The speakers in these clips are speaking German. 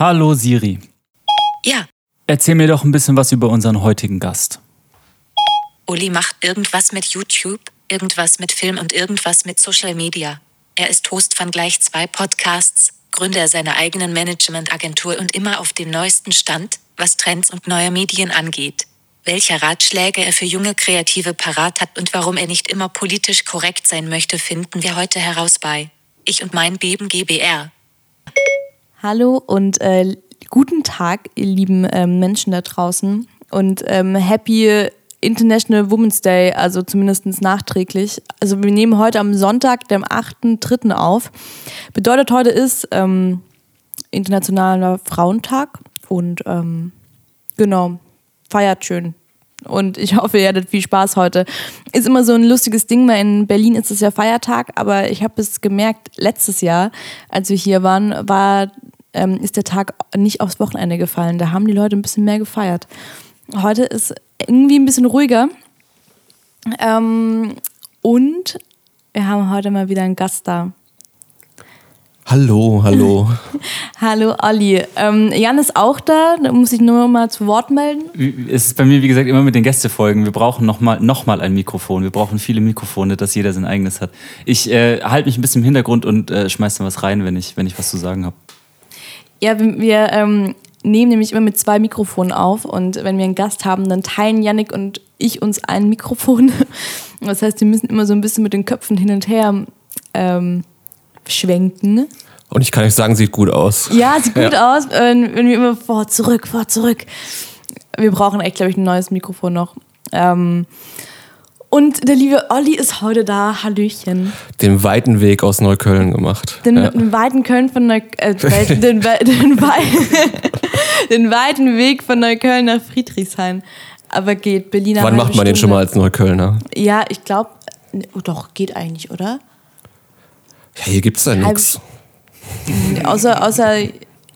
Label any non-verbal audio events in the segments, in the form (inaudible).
Hallo Siri. Ja, Erzähl mir doch ein bisschen was über unseren heutigen Gast. Uli macht irgendwas mit YouTube, irgendwas mit Film und irgendwas mit Social Media. Er ist Host von gleich zwei Podcasts, Gründer seiner eigenen Managementagentur und immer auf dem neuesten Stand, was Trends und neue Medien angeht. Welche Ratschläge er für junge Kreative parat hat und warum er nicht immer politisch korrekt sein möchte, finden wir heute heraus bei Ich und mein Beben GBR. Hallo und äh, guten Tag, ihr lieben ähm, Menschen da draußen. Und ähm, Happy International Women's Day, also zumindest nachträglich. Also wir nehmen heute am Sonntag, dem 8.3. auf. Bedeutet, heute ist ähm, Internationaler Frauentag und ähm, genau, feiert schön. Und ich hoffe, ihr hattet viel Spaß heute. Ist immer so ein lustiges Ding, weil in Berlin ist es ja Feiertag, aber ich habe es gemerkt, letztes Jahr, als wir hier waren, war, ähm, ist der Tag nicht aufs Wochenende gefallen. Da haben die Leute ein bisschen mehr gefeiert. Heute ist irgendwie ein bisschen ruhiger. Ähm, und wir haben heute mal wieder einen Gast da. Hallo, hallo. (laughs) Hallo Olli. Ähm, Jan ist auch da, da muss ich nur mal zu Wort melden. Es ist bei mir, wie gesagt, immer mit den Gästefolgen. Wir brauchen nochmal noch mal ein Mikrofon. Wir brauchen viele Mikrofone, dass jeder sein eigenes hat. Ich äh, halte mich ein bisschen im Hintergrund und äh, schmeiß dann was rein, wenn ich, wenn ich was zu sagen habe. Ja, wir, ähm, nehmen nämlich immer mit zwei Mikrofonen auf und wenn wir einen Gast haben, dann teilen Yannick und ich uns ein Mikrofon. (laughs) Das heißt, wir müssen immer so ein bisschen mit den Köpfen hin und her ähm, schwenken. Und ich kann euch sagen, sieht gut aus. Ja, sieht gut (laughs) aus, wenn, wenn wir immer vor, zurück, vor, zurück. Wir brauchen echt, glaube ich, ein neues Mikrofon noch. Ähm, und der liebe Olli ist heute da. Hallöchen. Den weiten Weg aus Neukölln gemacht. Den, ja. den weiten Köln von Neu äh, den, den, (laughs) den, wei den weiten Weg von Neukölln nach Friedrichshain. Aber geht Berliner Wann macht man den schon Stunde. mal als Neuköllner? Ja, ich glaube, oh, doch, geht eigentlich, oder? Ja, hier gibt's da nichts. Außer, außer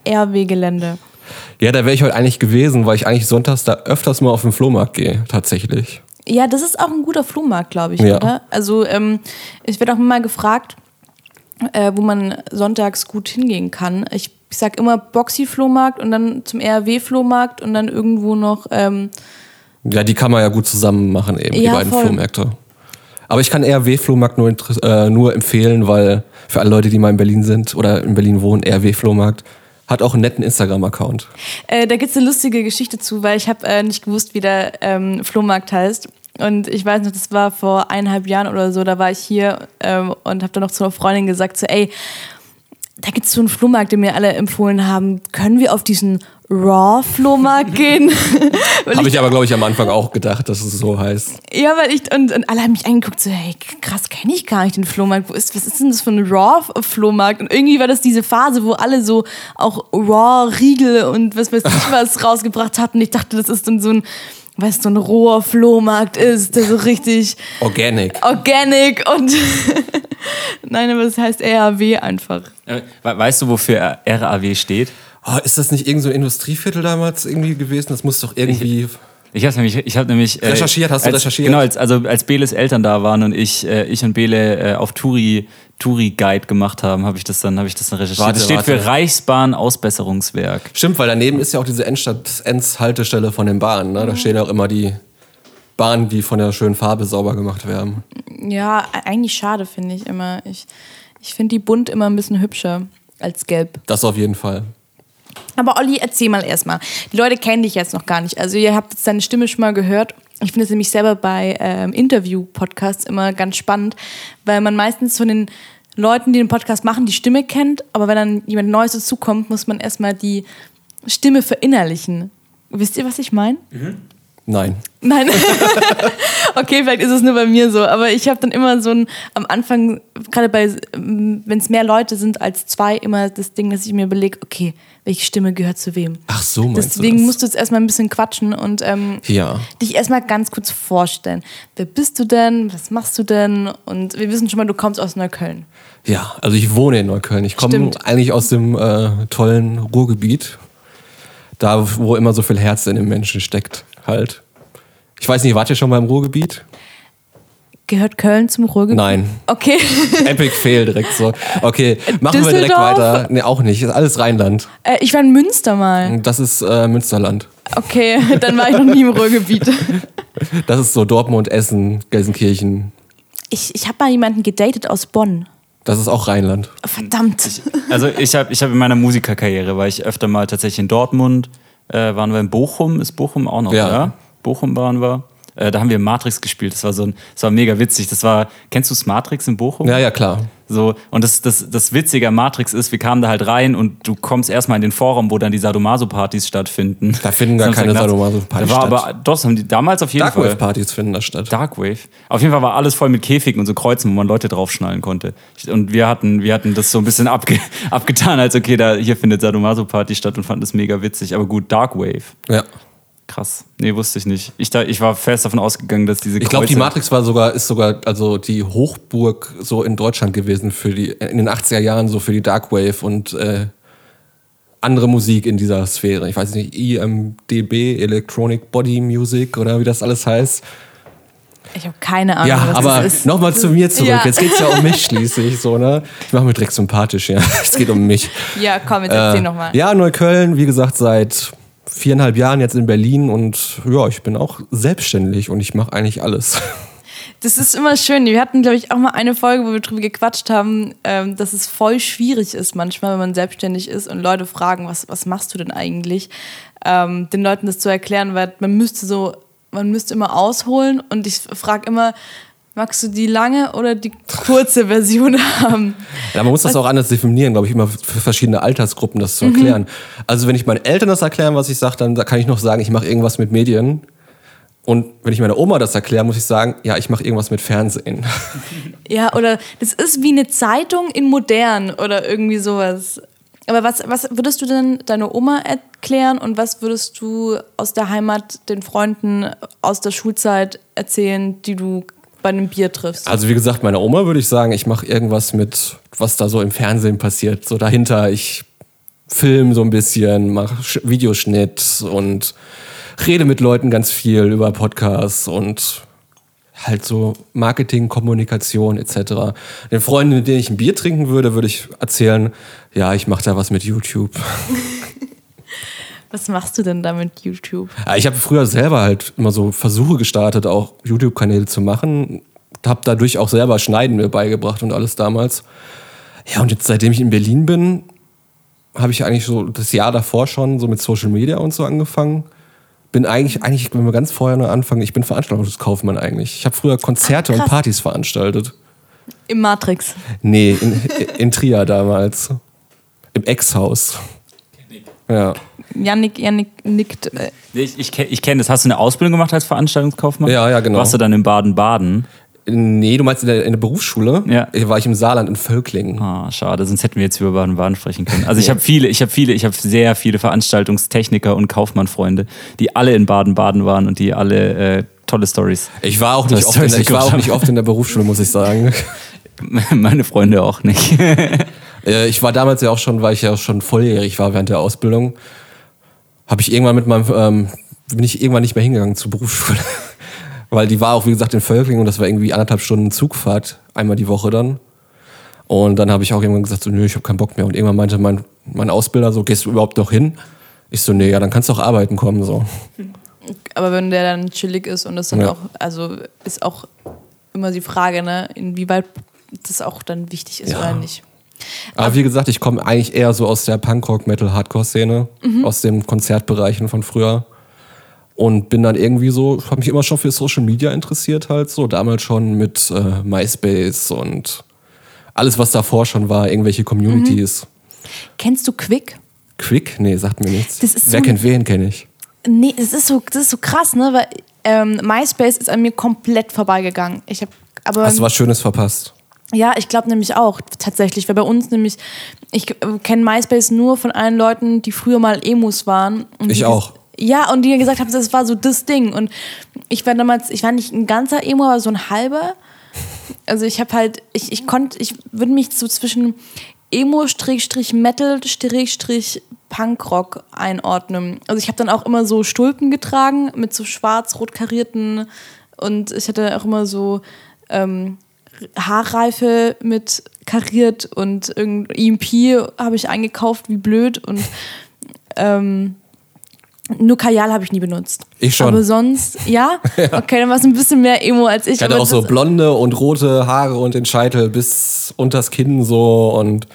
RW-Gelände. Ja, da wäre ich heute eigentlich gewesen, weil ich eigentlich sonntags da öfters mal auf den Flohmarkt gehe, tatsächlich. Ja, das ist auch ein guter Flohmarkt, glaube ich, Ja. oder? Also, ähm, ich werde auch mal gefragt, äh, wo man sonntags gut hingehen kann. Ich, ich sag immer Boxy-Flohmarkt und dann zum RW-Flohmarkt und dann irgendwo noch. Ähm, Ja, die kann man ja gut zusammen machen, eben, die Ja, beiden voll. Flohmärkte. Aber ich kann RW-Flohmarkt nur, äh, nur empfehlen, weil für alle Leute, die mal in Berlin sind oder in Berlin wohnen, RW-Flohmarkt hat auch einen netten Instagram-Account. Äh, da gibt es eine lustige Geschichte zu, weil ich habe äh, nicht gewusst, wie der ähm, Flohmarkt heißt. Und ich weiß noch, das war vor eineinhalb Jahren oder so, da war ich hier ähm, und habe dann noch zu einer Freundin gesagt, so, ey, da gibt es so einen Flohmarkt, den mir alle empfohlen haben. Können wir auf diesen Raw-Flohmarkt gehen? (laughs) Habe ich aber, glaube ich, am Anfang auch gedacht, dass es so heißt. Ja, weil ich, und, und alle haben mich angeguckt, so, hey, krass, kenne ich gar nicht den Flohmarkt. Wo ist, was ist denn das für ein Raw-Flohmarkt? Und irgendwie war das diese Phase, wo alle so auch Raw-Riegel und was weiß ich (laughs) was rausgebracht hatten. Ich dachte, das ist dann so ein, weißt du, so ein roher Flohmarkt ist, der so richtig Organic. organic und (laughs) nein, aber das heißt RAW einfach. Äh, we- weißt du, wofür RAW steht? Oh, ist das nicht irgend so ein Industrieviertel damals irgendwie gewesen? Das muss doch irgendwie. Ich habe nämlich, ich habe nämlich äh, Recherchiert, hast du als, recherchiert? Genau, als, also als Beles Eltern da waren und ich, äh, ich und Bele äh, auf Touri Touri Guide gemacht haben, habe ich das dann, habe ich das dann recherchiert. Warte, das steht warte. für Reichsbahn Ausbesserungswerk. Stimmt, weil daneben ist ja auch diese Endstadt, Ends-Haltestelle von den Bahnen. Ne? Da stehen auch immer die Bahnen, die von der schönen Farbe sauber gemacht werden. Ja, eigentlich schade, finde ich immer. Ich, ich finde die bunt immer ein bisschen hübscher als gelb. Das auf jeden Fall. Aber Olli, erzähl mal erstmal. Die Leute kennen dich jetzt noch gar nicht. Also ihr habt jetzt deine Stimme schon mal gehört. Ich finde es nämlich selber bei ähm, Interview-Podcasts immer ganz spannend, weil man meistens von den Leuten, die den Podcast machen, die Stimme kennt, aber wenn dann jemand Neues dazukommt, muss man erstmal die Stimme verinnerlichen. Wisst ihr, was ich meine? Nein. Nein. (laughs) okay, vielleicht ist es nur bei mir so, aber ich habe dann immer so ein, am Anfang, gerade bei, wenn es mehr Leute sind als zwei, immer das Ding, dass ich mir überlege, okay, welche Stimme gehört zu wem. Ach so, meinst Deswegen du das? musst du jetzt erstmal ein bisschen quatschen und ähm, Ja. dich erstmal ganz kurz vorstellen. Wer bist du denn? Was machst du denn? Und wir wissen schon mal, du kommst aus Neukölln. Ja, also ich wohne in Neukölln. Ich komme eigentlich aus dem äh, tollen Ruhrgebiet. Da, wo immer so viel Herz in den Menschen steckt, halt. Ich weiß nicht, wart ihr schon mal im Ruhrgebiet? Gehört Köln zum Ruhrgebiet? Nein. Okay. (laughs) Epic Fail direkt so. Okay, machen wir direkt weiter. Nee, auch nicht. Ist alles Rheinland. äh, ich war in Münster mal. Das ist äh, Münsterland. Okay, (laughs) dann war ich noch nie im Ruhrgebiet. (laughs) Das ist so Dortmund, Essen, Gelsenkirchen. Ich, ich habe mal jemanden gedatet aus Bonn. Das ist auch Rheinland. Verdammt. Also ich habe ich hab in meiner Musikerkarriere, war ich öfter mal tatsächlich in Dortmund, äh, waren wir in Bochum, ist Bochum auch noch, Ja. ja? Bochum waren wir. Äh, da haben wir Matrix gespielt. Das war so ein, das war mega witzig. Das war, kennst du Matrix in Bochum? Ja, ja, klar. So, und das, das, das Witzige an Matrix ist, wir kamen da halt rein und du kommst erstmal in den Forum, wo dann die Sadomaso-Partys stattfinden. Da finden gar keine. Sadomaso-Partys statt. aber, doch, das haben die damals auf jeden Fall. Darkwave-Partys finden da statt. Darkwave. Auf jeden Fall war alles voll mit Käfigen und so Kreuzen, wo man Leute draufschnallen konnte. Und wir hatten, wir hatten das so ein bisschen abge (laughs) abgetan, als okay, da hier findet Sadomaso-Party statt und fanden das mega witzig. Aber gut, Darkwave. Ja. Krass. Nee, wusste ich nicht. Ich, da, ich war fest davon ausgegangen, dass diese Ich glaube, die Kreuze- Matrix war sogar, ist sogar also die Hochburg so in Deutschland gewesen für die, in den 80er Jahren so für die Darkwave und äh, andere Musik in dieser Sphäre. Ich weiß nicht, IMDB, Electronic Body Music oder wie das alles heißt. Ich habe keine Ahnung, Ja, was aber das ist. nochmal zu mir zurück. Ja. Jetzt geht's ja um mich schließlich, so, ne? Ich mache mich direkt sympathisch, ja. (laughs) Es geht um mich. Ja, komm, jetzt erzähl nochmal. Ja, Neukölln, wie gesagt, seit viereinhalb Jahren jetzt in Berlin und ja, ich bin auch selbstständig und ich mache eigentlich alles. (laughs) Das ist immer schön. Wir hatten, glaube ich, auch mal eine Folge, wo wir drüber gequatscht haben, ähm, dass es voll schwierig ist manchmal, wenn man selbstständig ist und Leute fragen, was, was machst du denn eigentlich? Ähm, den Leuten das zu erklären, weil man müsste so, man müsste immer ausholen und ich frage immer, magst du die lange oder die kurze Version (laughs) haben? Ja, man muss das auch anders definieren, glaube ich, immer für verschiedene Altersgruppen das zu erklären. Also wenn ich meinen Eltern das erklären, was ich sage, dann kann ich noch sagen, ich mache irgendwas mit Medien. Und wenn ich meiner Oma das erkläre, muss ich sagen, ja, ich mache irgendwas mit Fernsehen. (laughs) Ja, oder das ist wie eine Zeitung in modern oder irgendwie sowas. Aber was, was würdest du denn deiner Oma erklären und was würdest du aus der Heimat den Freunden aus der Schulzeit erzählen, die du bei einem Bier triffst? Also wie gesagt, meiner Oma würde ich sagen, ich mache irgendwas mit, was da so im Fernsehen passiert. So dahinter, ich film so ein bisschen, mache Sch- Videoschnitt und rede mit Leuten ganz viel über Podcasts und halt so Marketing, Kommunikation etc. Den Freunden, mit denen ich ein Bier trinken würde, würde ich erzählen, ja, ich mache da was mit YouTube. (laughs) Was machst du denn da mit YouTube? Ja, Ich habe früher selber halt immer so Versuche gestartet, auch YouTube-Kanäle zu machen. Habe dadurch auch selber Schneiden mir beigebracht und alles damals. Ja, und jetzt seitdem ich in Berlin bin, habe ich eigentlich so das Jahr davor schon so mit Social Media und so angefangen. Bin eigentlich, eigentlich, wenn wir ganz vorher noch anfangen, ich bin Veranstaltungskaufmann eigentlich. Ich habe früher Konzerte Ach, und. Partys veranstaltet. Im Matrix. Nee, in, in Trier damals. Im Ex-Haus. Ja. Yannick, Yannick nickt. Äh, Ich, ich, ich kenne das. Hast du eine Ausbildung gemacht als Veranstaltungskaufmann? Ja, ja, genau. Warst du dann in Baden-Baden? Nee, du meinst in der, in der Berufsschule? Ja. Da war ich im Saarland in Völklingen. Ah, schade, sonst hätten wir jetzt über Baden-Baden sprechen können. Also ich habe viele, ich habe viele, ich habe sehr viele Veranstaltungstechniker und Kaufmannfreunde, die alle in Baden-Baden waren und die alle äh, tolle Stories. Ich war auch nicht, oft in, der- ich war auch nicht oft in der Berufsschule, muss ich sagen. (laughs) Meine Freunde auch nicht. (laughs) Äh, Ich war damals ja auch schon, weil ich ja schon volljährig war während der Ausbildung, habe ich irgendwann mit meinem, ähm, bin ich irgendwann nicht mehr hingegangen zur Berufsschule. (laughs) Weil die war auch, wie gesagt, in Völklingen und das war irgendwie anderthalb Stunden Zugfahrt, einmal die Woche dann. Und dann habe ich auch irgendwann gesagt, so, nö, ich habe keinen Bock mehr. Und irgendwann meinte mein, mein Ausbilder so, gehst du überhaupt noch hin? Ich so, nee, ja, dann kannst du auch arbeiten kommen. So. aber wenn der dann chillig ist und das dann Ja. auch, also ist auch immer die Frage, ne, inwieweit das auch dann wichtig ist Ja. oder nicht. Aber wie gesagt, ich komme eigentlich eher so aus der Punkrock, Metal, Hardcore-Szene, aus den Konzertbereichen von früher. Und bin dann irgendwie so, habe mich immer schon für Social Media interessiert, halt so. Damals schon mit äh, MySpace und alles, was davor schon war, irgendwelche Communities. Kennst du Quick? Quick? Nee, sagt mir nichts. Wer so- kennt wen, kenne ich. Nee, das ist so, das ist so krass, ne? Weil ähm, MySpace ist an mir komplett vorbeigegangen. Ich habe aber Hast du was Schönes verpasst? Ja, ich glaube nämlich auch tatsächlich, weil bei uns nämlich ich äh, kenne MySpace nur von allen Leuten, die früher mal Emus waren. Und Ich die auch. Ja, und die gesagt haben, das war so das Ding. Und ich war damals, ich war nicht ein ganzer Emo, aber so ein halber. Also ich habe halt, ich, ich konnte, ich würde mich so zwischen Emo-Metal-Punkrock einordnen. Also ich habe dann auch immer so Stulpen getragen mit so schwarz-rot karierten und ich hatte auch immer so ähm, Haarreife mit kariert und irgendein EMP habe ich eingekauft, wie blöd. Und (laughs) ähm, nur Kajal habe ich nie benutzt. Ich schon. Aber sonst, ja? (laughs) Okay, dann war es ein bisschen mehr Emo als ich. Ich hatte auch so blonde und rote Haare und den Scheitel bis unters Kinn so und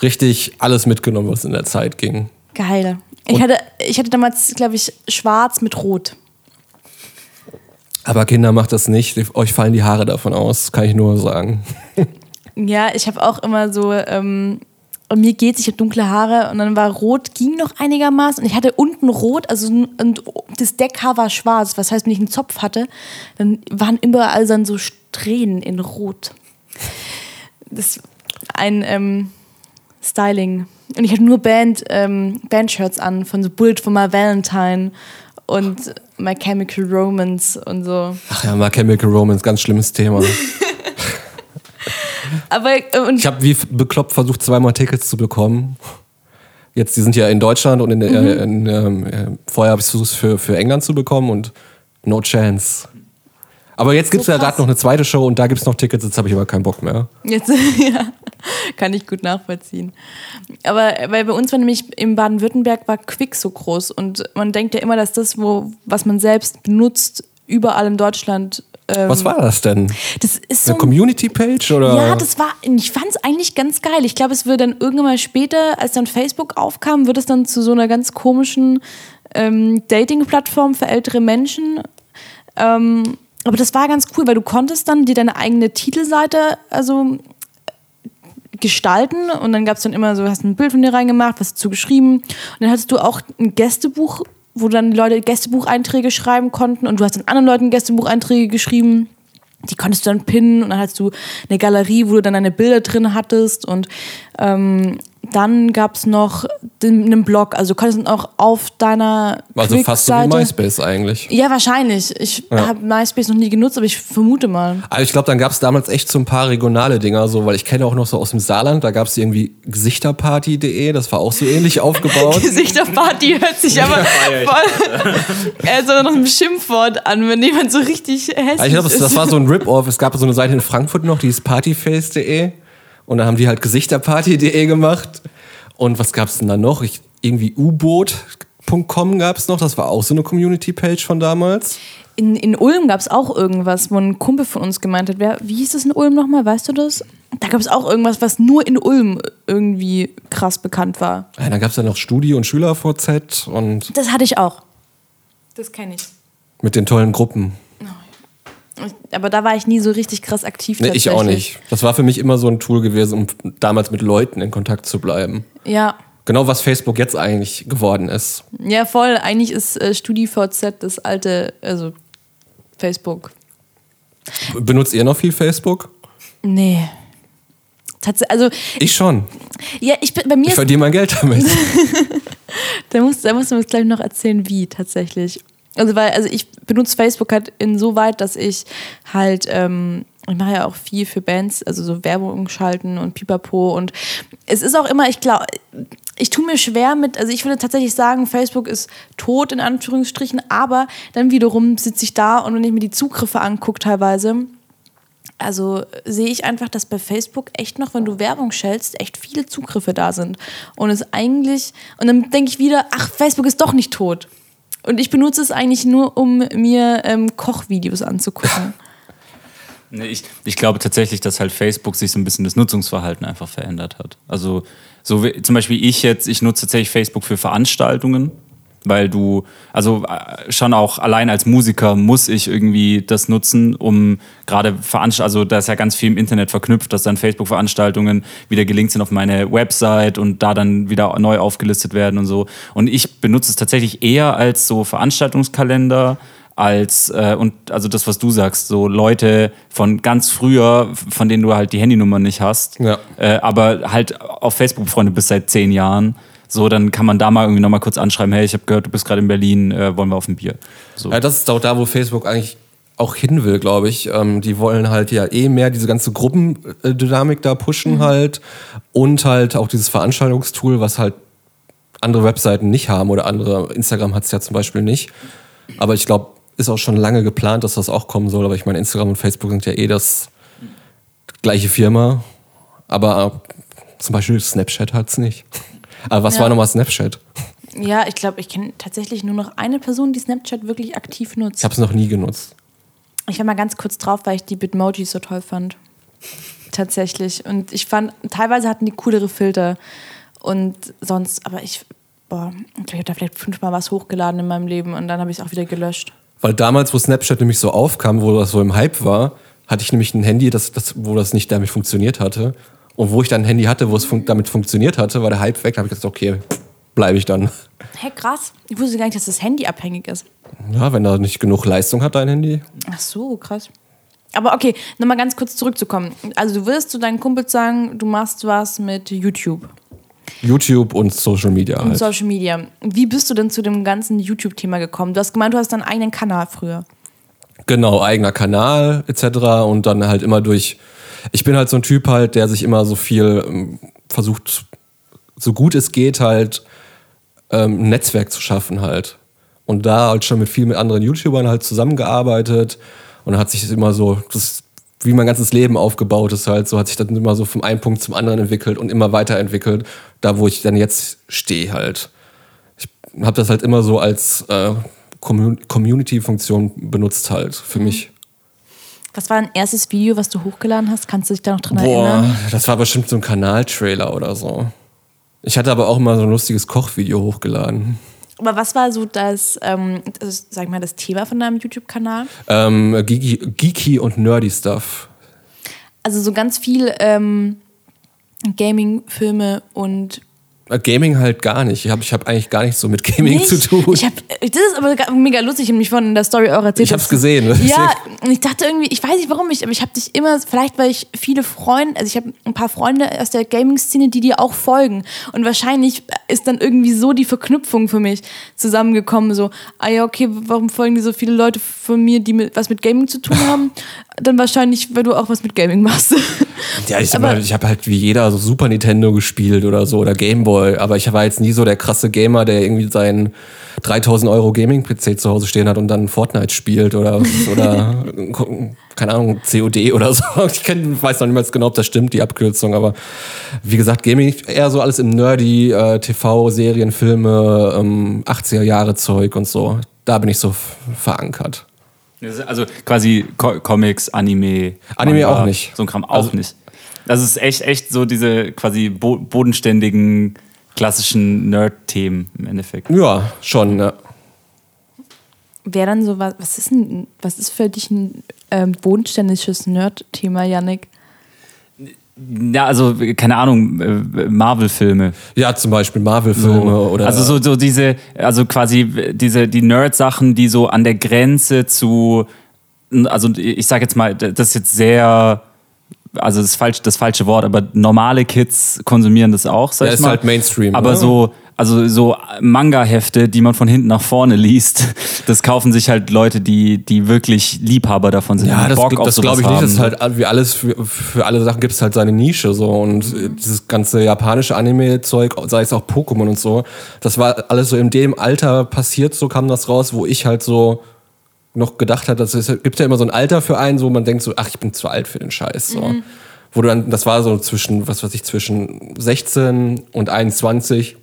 richtig alles mitgenommen, was in der Zeit ging. Geil. Ich hatte, ich hatte damals, glaube ich, schwarz mit rot. Aber Kinder macht das nicht. Euch fallen die Haare davon aus, kann ich nur sagen. (laughs) Ja, ich habe auch immer so, ähm, und mir geht's, ich habe dunkle Haare und dann war rot, ging noch einigermaßen und ich hatte unten rot, also und das Deckhaar war schwarz, was heißt, wenn ich einen Zopf hatte, dann waren überall dann so Strähnen in rot. Das ist ein ähm, Styling. Und ich hatte nur Band, ähm, Bandshirts an, von so Bullet for My Valentine und My Chemical Romance und so. Ach ja, mal Chemical Romance, ganz schlimmes Thema. (laughs) Aber äh, Ich habe wie bekloppt versucht, zweimal Tickets zu bekommen. Jetzt, die sind ja in Deutschland und in, der- äh, in, ähm, äh, vorher habe ich versucht, für, für England zu bekommen und no chance. Aber jetzt gibt es So ja gerade noch eine zweite Show und da gibt es noch Tickets, jetzt habe ich aber keinen Bock mehr. Jetzt, (laughs) ja, kann ich gut nachvollziehen. Aber weil bei uns war nämlich in Baden-Württemberg war Quick so groß und man denkt ja immer, dass das, wo, was man selbst benutzt, überall in Deutschland. Ähm, Was war das denn? Das ist so Eine Community-Page oder? ja, das war, ich fand es eigentlich ganz geil. Ich glaube, es wird dann irgendwann mal später, als dann Facebook aufkam, wird es dann zu so einer ganz komischen ähm, Dating-Plattform für ältere Menschen. Ähm, aber das war ganz cool, weil du konntest dann dir deine eigene Titelseite also gestalten und dann gab es dann immer so, hast ein Bild von dir reingemacht, was dazu geschrieben und dann hattest du auch ein Gästebuch, wo dann Leute Gästebucheinträge schreiben konnten und du hast dann anderen Leuten Gästebucheinträge geschrieben die konntest du dann pinnen und dann hattest du eine Galerie, wo du dann deine Bilder drin hattest und ähm, dann gab es noch den, einen Blog, also du konntest auch auf deiner also fast so wie MySpace eigentlich. Ja, wahrscheinlich. Ich habe MySpace noch nie genutzt, aber ich vermute mal. Also ich glaube, dann gab es damals echt so ein paar regionale Dinger, so, weil ich kenne auch noch so aus dem Saarland, da gab es irgendwie Gesichterparty.de, das war auch so ähnlich (laughs) aufgebaut. Gesichterparty hört sich aber voll (laughs) also noch ein Schimpfwort an, wenn jemand so richtig hässlich Also ich glaube, ist. das war so ein (laughs) Rip-Off. Es gab so eine Seite in Frankfurt noch, die ist partyface.de. Und dann haben die halt Gesichterparty.de gemacht. Und was gab es denn da noch? Ich, irgendwie U-Boot.com gab es noch. Das war auch so eine Community-Page von damals. In, in Ulm gab es auch irgendwas, wo ein Kumpel von uns gemeint hat, wer, wie hieß das in Ulm nochmal, weißt du das? Da gab es auch irgendwas, was nur in Ulm irgendwie krass bekannt war. Ja, dann gab es ja noch Studi- und SchülerVZ und Das hatte ich auch. Das kenne ich. mit den tollen Gruppen. Aber da war ich nie so richtig krass aktiv. Nee, ich auch nicht. Das war für mich immer so ein Tool gewesen, um damals mit Leuten in Kontakt zu bleiben. Ja. Genau, was Facebook jetzt eigentlich geworden ist. Ja, voll. Eigentlich ist äh, StudiVZ das alte, also Facebook. Benutzt ihr noch viel Facebook? Nee. Tatsächlich, also, Ich schon. ja, ich bin, bei mir Ich verdiene mein Geld damit. (laughs) da muss, da muss man uns gleich noch erzählen, wie tatsächlich. Also, weil, also ich benutze Facebook halt insoweit, dass ich halt, ähm, ich mache ja auch viel für Bands, also so Werbung schalten und pipapo und es ist auch immer, ich glaube, ich tue mir schwer mit, also ich würde tatsächlich sagen, Facebook ist tot in Anführungsstrichen, aber dann wiederum sitze ich da und wenn ich mir die Zugriffe angucke teilweise, also sehe ich einfach, dass bei Facebook echt noch, wenn du Werbung schältst, echt viele Zugriffe da sind. Und es eigentlich, und dann denke ich wieder, ach, Facebook ist doch nicht tot. Und ich benutze es eigentlich nur, um mir ähm, Kochvideos anzugucken. (laughs) Nee, ich, ich glaube tatsächlich, dass halt Facebook sich so ein bisschen das Nutzungsverhalten einfach verändert hat. Also so wie, zum Beispiel ich jetzt, ich nutze tatsächlich Facebook für Veranstaltungen, weil du, also äh, schon auch allein als Musiker muss ich irgendwie das nutzen, um gerade Veranstaltungen, also da ist ja ganz viel im Internet verknüpft, dass dann Facebook-Veranstaltungen wieder gelinkt sind auf meine Website und da dann wieder neu aufgelistet werden und so. Und ich benutze es tatsächlich eher als so Veranstaltungskalender, als äh, und also das, was du sagst, so Leute von ganz früher, von denen du halt die Handynummer nicht hast, Ja. äh, aber halt auf Facebook befreundet bist seit zehn Jahren. So, dann kann man da mal irgendwie nochmal kurz anschreiben, hey, ich habe gehört, du bist gerade in Berlin, äh, wollen wir auf ein Bier. So. Ja, das ist auch da, wo Facebook eigentlich auch hin will, glaube ich. Ähm, die wollen halt ja eh mehr diese ganze Gruppendynamik da pushen halt und halt auch dieses Veranstaltungstool, was halt andere Webseiten nicht haben oder andere, Instagram hat es ja zum Beispiel nicht. Aber ich glaube, ist auch schon lange geplant, dass das auch kommen soll. Aber ich meine, Instagram und Facebook sind ja eh das gleiche Firma. Aber zum Beispiel Snapchat hat es nicht. Aber was Ja. war nochmal Snapchat? Ja, ich glaube, ich kenne tatsächlich nur noch eine Person, die Snapchat wirklich aktiv nutzt. Ich habe es noch nie genutzt. Ich war mal ganz kurz drauf, weil ich die Bitmojis so toll fand. Tatsächlich. Und ich fand, teilweise hatten die coolere Filter. Und sonst, aber ich, boah, ich habe da vielleicht fünfmal was hochgeladen in meinem Leben und dann habe ich es auch wieder gelöscht. Weil damals, wo Snapchat nämlich so aufkam, wo das so im Hype war, hatte ich nämlich ein Handy, das, das, wo das nicht damit funktioniert hatte. Und wo ich dann ein Handy hatte, wo es fun damit funktioniert hatte, war der Hype weg. Da habe ich gesagt, okay, bleibe ich dann. Hä, krass. Ich wusste gar nicht, dass das Handy abhängig ist. Ja, wenn da nicht genug Leistung hat, dein Handy. Ach so, krass. Aber okay, nochmal ganz kurz zurückzukommen. Also du wirst zu deinen Kumpels sagen, du machst was mit YouTube YouTube und Social Media und halt. Social Media. Wie bist du denn zu dem ganzen YouTube-Thema gekommen? Du hast gemeint, du hast deinen eigenen Kanal früher. Genau, eigener Kanal etc. Und dann halt immer durch. Ich bin halt so ein Typ halt, der sich immer so viel ähm, versucht, so gut es geht, halt ähm, ein Netzwerk zu schaffen halt. Und da halt schon mit viel mit anderen YouTubern halt zusammengearbeitet. Und dann hat sich immer so, das, wie mein ganzes Leben aufgebaut ist halt, so hat sich das immer so vom einen Punkt zum anderen entwickelt und immer weiterentwickelt. Da, wo ich dann jetzt stehe halt. Ich habe das halt immer so als äh, Commun- Community-Funktion benutzt halt für mich. Was war dein erstes Video, was du hochgeladen hast? Kannst du dich da noch dran Boah, erinnern? das war bestimmt so ein Kanaltrailer oder so. Ich hatte aber auch immer so ein lustiges Kochvideo hochgeladen. Aber was war so das, ähm, das sag mal, das Thema von deinem YouTube-Kanal? Ähm, geeky, geeky und nerdy Stuff. Also so ganz viel ähm, Gaming, Filme und Gaming halt gar nicht. Ich habe ich hab eigentlich gar nichts so mit Gaming Nicht? zu tun. Ich hab, das ist aber ga- mega lustig, ich habe mich von der Story auch erzählt. Ich hab's dass- gesehen, (laughs) Ja, und ich dachte irgendwie, ich weiß nicht warum, ich, aber ich habe dich immer, vielleicht weil ich viele Freunde, also ich habe ein paar Freunde aus der Gaming-Szene, die dir auch folgen. Und wahrscheinlich ist dann irgendwie so die Verknüpfung für mich zusammengekommen. So, ah ja, okay, warum folgen dir so viele Leute von mir, die mit, was mit Gaming zu tun haben? (laughs) Dann wahrscheinlich, weil du auch was mit Gaming machst. Ja, ich, Aber- mal, ich habe halt wie jeder so Super Nintendo gespielt oder so oder Gameboy, aber ich war jetzt nie so der krasse Gamer, der irgendwie seinen 3000 Euro Gaming-PC zu Hause stehen hat und dann Fortnite spielt oder, oder (laughs) keine Ahnung, COD oder so. (laughs) Ich kenn, weiß noch niemals genau, ob das stimmt, die Abkürzung, aber wie gesagt, Gaming eher so alles im Nerdy, äh, TV, Serien, Filme, ähm, 80er Jahre Zeug und so. Da bin ich so verankert. Also quasi Co Comics, Anime. Anime Manga, auch nicht. So ein Kram auch Also- nicht. Das ist echt, echt so diese quasi bo bodenständigen, klassischen Nerd-Themen im Endeffekt. Ja, schon. Ja. Wäre dann so was, was ist denn, was ist für dich ein ähm, bodenständiges Nerd-Thema, Yannick? Ja, also, keine Ahnung, äh, Marvel-Filme. Ja, zum Beispiel Marvel-Filme oder. Also so, so diese, also quasi diese, die Nerd-Sachen, die so an der Grenze zu, also ich sag jetzt mal, das ist jetzt sehr, also das ist falsch, das falsche Wort, aber normale Kids konsumieren das auch, sag Ja, ich ist mal. halt Mainstream, Aber ne? so, also so Manga-Hefte, die man von hinten nach vorne liest, das kaufen sich halt Leute, die, die wirklich Liebhaber davon sind. Ja, das, Bock das sowas glaube ich nicht. Das ist haben. halt wie alles, für, für alle Sachen gibt es halt seine Nische so. Und dieses ganze japanische Anime-Zeug, sei es auch Pokémon und so, das war alles so in dem Alter passiert, so kam das raus, wo ich halt so noch gedacht habe, dass es gibt ja immer so ein Alter für einen, wo man denkt so, ach, ich bin zu alt für den Scheiß. So. Wo du dann, das war so zwischen, was weiß ich, zwischen 16 und 21.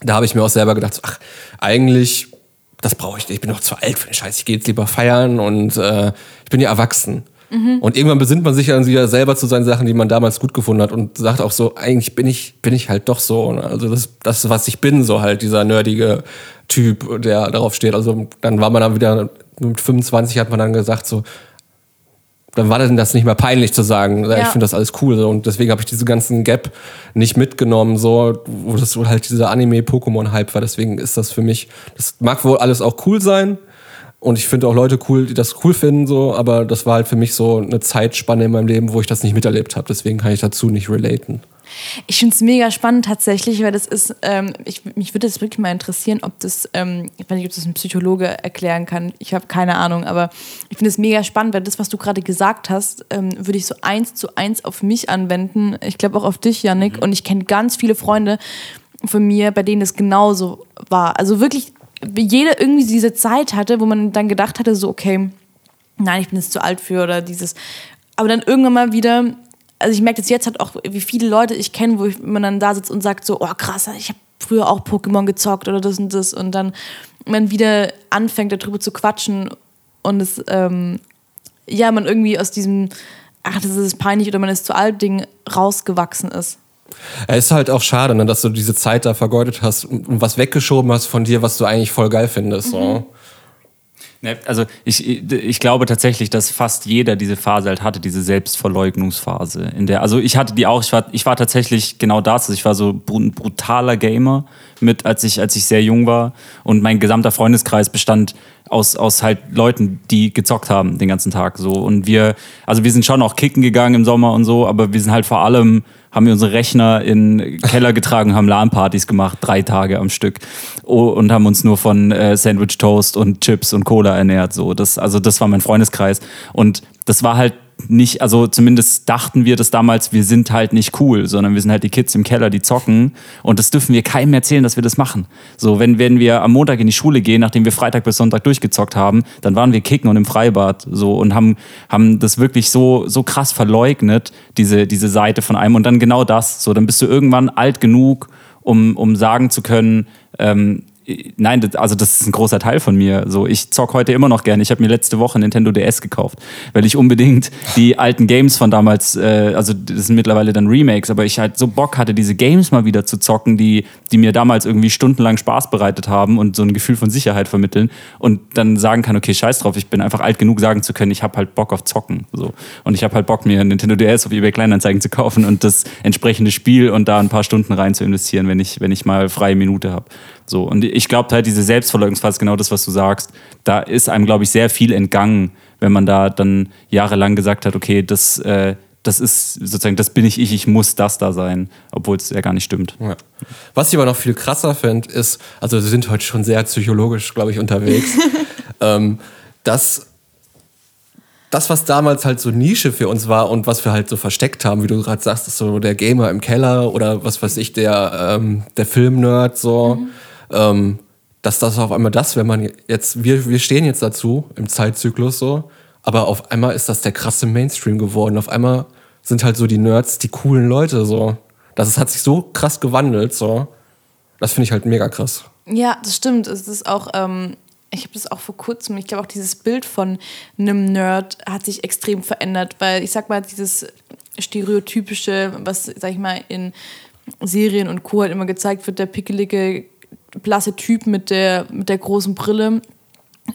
Da habe ich mir auch selber gedacht, so, ach, eigentlich, das brauche ich nicht, ich bin noch zu alt für den Scheiß, ich gehe jetzt lieber feiern und äh, ich bin ja erwachsen. Und irgendwann besinnt man sich dann wieder selber zu seinen Sachen, die man damals gut gefunden hat und sagt auch so, eigentlich bin ich, bin ich halt doch so. ne? Also das, das, was ich bin, so halt, dieser nerdige Typ, der darauf steht. Also dann war man dann wieder, mit 25 hat man dann gesagt so, dann war denn das nicht mehr peinlich zu sagen, ja. ich finde das alles cool. So. Und deswegen habe ich diese ganzen Gap nicht mitgenommen, so, wo das halt dieser Anime-Pokémon-Hype war. Deswegen ist das für mich, das mag wohl alles auch cool sein. Und ich finde auch Leute cool, die das cool finden, so, aber das war halt für mich so eine Zeitspanne in meinem Leben, wo ich das nicht miterlebt habe. Deswegen kann ich dazu nicht relaten. Ich finde es mega spannend tatsächlich, weil das ist, ähm, ich, mich würde das wirklich mal interessieren, ob das, ähm, ich weiß nicht, ob das ein Psychologe erklären kann. Ich habe keine Ahnung, aber ich finde es mega spannend, weil das, was du gerade gesagt hast, ähm, würde ich so eins zu eins auf mich anwenden. Ich glaube auch auf dich, Yannick. Und ich kenne ganz viele Freunde von mir, bei denen es genauso war. Also wirklich jeder irgendwie diese Zeit hatte, wo man dann gedacht hatte, so, okay, nein, ich bin jetzt zu alt für oder dieses. Aber dann irgendwann mal wieder, also ich merke das jetzt halt auch, wie viele Leute ich kenne, wo ich, man dann da sitzt und sagt so, oh krass, ich habe früher auch Pokémon gezockt oder das und das und dann man wieder anfängt darüber zu quatschen und es, ähm, ja, man irgendwie aus diesem, ach, das ist peinlich oder man ist zu alt Ding rausgewachsen ist. Es ist halt auch schade, ne, dass du diese Zeit da vergeudet hast und was weggeschoben hast von dir, was du eigentlich voll geil findest. So. Ne, Also ich, ich glaube tatsächlich, dass fast jeder diese Phase halt hatte, diese Selbstverleugnungsphase. In der, also ich hatte die auch, ich war, ich war tatsächlich genau das. Also ich war so ein brutaler Gamer mit, als ich, als ich sehr jung war. Und mein gesamter Freundeskreis bestand aus, aus halt Leuten, die gezockt haben den ganzen Tag. So. Und wir, also wir sind schon auch kicken gegangen im Sommer und so, aber wir sind halt vor allem haben wir unsere Rechner in Keller getragen, haben LAN-Partys gemacht, drei Tage am Stück. Oh, und haben uns nur von äh, Sandwich Toast und Chips und Cola ernährt. So, das, also das war mein Freundeskreis. Und das war halt nicht, also zumindest dachten wir das damals, wir sind halt nicht cool, sondern wir sind halt die Kids im Keller, die zocken. Und das dürfen wir keinem erzählen, dass wir das machen. So, wenn, wenn wir am Montag in die Schule gehen, nachdem wir Freitag bis Sonntag durchgezockt haben, dann waren wir kicken und im Freibad so und haben, haben das wirklich so, so krass verleugnet, diese, diese Seite von einem. Und dann genau das. So, dann bist du irgendwann alt genug, um, um sagen zu können, ähm, Nein, also das ist ein großer Teil von mir. So, ich zock heute immer noch gerne. Ich habe mir letzte Woche Nintendo DS gekauft, weil ich unbedingt die alten Games von damals, äh, also das sind mittlerweile dann Remakes, aber ich halt so Bock hatte, diese Games mal wieder zu zocken, die, die mir damals irgendwie stundenlang Spaß bereitet haben und so ein Gefühl von Sicherheit vermitteln und dann sagen kann, okay, scheiß drauf, ich bin einfach alt genug, sagen zu können, ich habe halt Bock auf Zocken. So. Und ich habe halt Bock, mir Nintendo DS auf eBay Kleinanzeigen zu kaufen und das entsprechende Spiel und da ein paar Stunden rein zu investieren, wenn ich, wenn ich mal freie Minute habe. So, und ich glaube halt, diese Selbstverleugnungsphase genau das, was du sagst. Da ist einem, glaube ich, sehr viel entgangen, wenn man da dann jahrelang gesagt hat, okay, das, äh, das ist sozusagen, das bin ich ich, ich muss das da sein, obwohl es ja gar nicht stimmt. Ja. Was ich aber noch viel krasser finde, ist, also wir sind heute schon sehr psychologisch, glaube ich, unterwegs, (laughs) ähm, dass das, was damals halt so Nische für uns war und was wir halt so versteckt haben, wie du gerade sagst, ist so der Gamer im Keller oder was weiß ich, der, ähm, der Filmnerd so. Mhm ähm, dass das auf einmal das, wenn man jetzt, wir, wir stehen jetzt dazu im Zeitzyklus so, aber auf einmal ist das der krasse Mainstream geworden. Auf einmal sind halt so die Nerds die coolen Leute so. Das ist, hat sich so krass gewandelt so. Das finde ich halt mega krass. Ja, das stimmt. Es ist auch, ähm, ich habe das auch vor kurzem, ich glaube auch dieses Bild von einem Nerd hat sich extrem verändert, weil ich sag mal, dieses stereotypische, was, sag ich mal, in Serien und Co. halt immer gezeigt wird, der pickelige blasse Typ mit der, mit der großen Brille,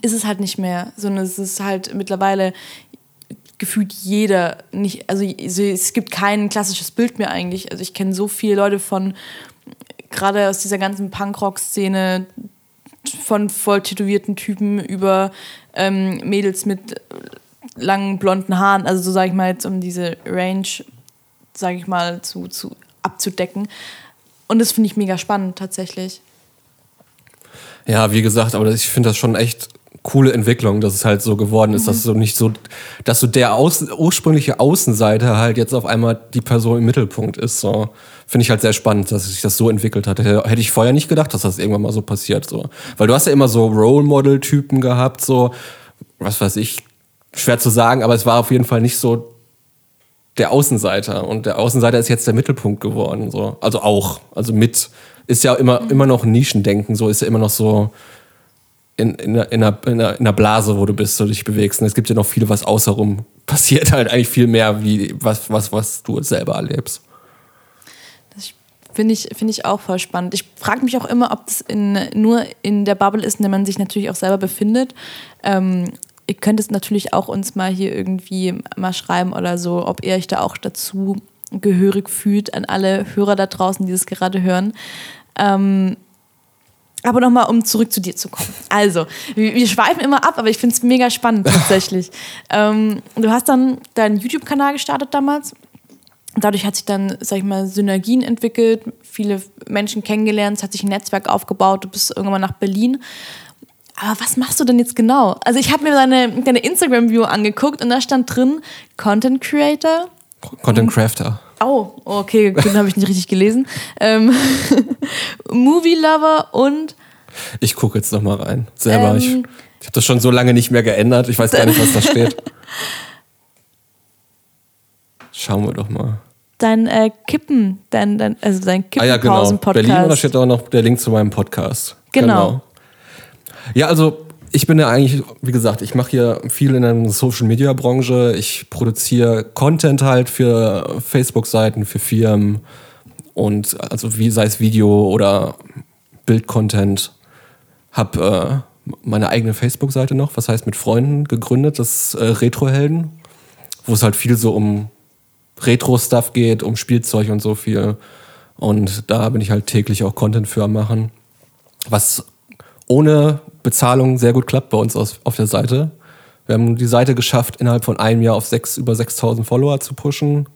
ist es halt nicht mehr, sondern es ist halt mittlerweile gefühlt jeder nicht, also es gibt kein klassisches Bild mehr eigentlich. Also ich kenne so viele Leute von, gerade aus dieser ganzen Punkrock-Szene, von voll tätowierten Typen über ähm, Mädels mit langen blonden Haaren, also so sage ich mal jetzt, um diese Range, sage ich mal, zu, zu abzudecken. Und das finde ich mega spannend tatsächlich. Ja, wie gesagt, aber ich finde das schon echt coole Entwicklung, dass es halt so geworden ist, mhm. dass so nicht so, dass so der Außen, ursprüngliche Außenseiter halt jetzt auf einmal die Person im Mittelpunkt ist. So finde ich halt sehr spannend, dass sich das so entwickelt hat. Hätte ich vorher nicht gedacht, dass das irgendwann mal so passiert. So, weil du hast ja immer so Role Model Typen gehabt, so was weiß ich, schwer zu sagen, aber es war auf jeden Fall nicht so der Außenseiter und der Außenseiter ist jetzt der Mittelpunkt geworden. So, also auch, also mit ist ja immer, immer noch ein Nischendenken, so ist ja immer noch so in, in, in, einer, in, einer, in einer Blase, wo du bist, wo du dich bewegst. Und es gibt ja noch viel, was außerrum (laughs) passiert, halt eigentlich viel mehr, wie was, was, was du selber erlebst. Das finde ich, find ich auch voll spannend. Ich frage mich auch immer, ob das in, nur in der Bubble ist, in der man sich natürlich auch selber befindet. Ähm, ihr könnt es natürlich auch uns mal hier irgendwie mal schreiben oder so, ob ihr euch da auch dazu gehörig fühlt an alle Hörer da draußen, die das gerade hören. Ähm, aber nochmal, um zurück zu dir zu kommen. Also, wir, wir schweifen immer ab, aber ich finde es mega spannend (laughs) tatsächlich. ähm, du hast dann deinen YouTube-Kanal gestartet damals. Dadurch hat sich dann, sag ich mal, Synergien entwickelt, viele Menschen kennengelernt, es hat sich ein Netzwerk aufgebaut, du bist irgendwann nach Berlin. Aber was machst du denn jetzt genau? Also ich habe mir deine, deine Instagram-View angeguckt und da stand drin Content Creator, Content Crafter. Oh, okay, den habe ich nicht richtig gelesen. Ähm, (laughs) Movie Lover und Ich gucke jetzt noch mal rein. Selber. Ähm, ich ich habe das schon so lange nicht mehr geändert. Ich weiß gar nicht, was da steht. (laughs) Schauen wir doch mal. Dein äh, Kippen, dein, dein, also dein Ah ja, genau. Kippenpausen-Podcast. Berlin, da steht auch noch der Link zu meinem Podcast. Genau. Ja, also ich bin ja eigentlich, wie gesagt, ich mache hier viel in der Social-Media-Branche. Ich produziere Content halt für Facebook-Seiten, für Firmen und also wie sei es Video oder Bild-Content. Hab äh, meine eigene Facebook-Seite noch, was heißt mit Freunden gegründet, das äh, Retro-Helden, wo es halt viel so um Retro-Stuff geht, um Spielzeug und so viel. Und da bin ich halt täglich auch Content für am machen. Was ohne Bezahlung sehr gut klappt bei uns aus, auf der Seite. Wir haben die Seite geschafft, innerhalb von einem Jahr auf sechs, über 6000 Follower zu pushen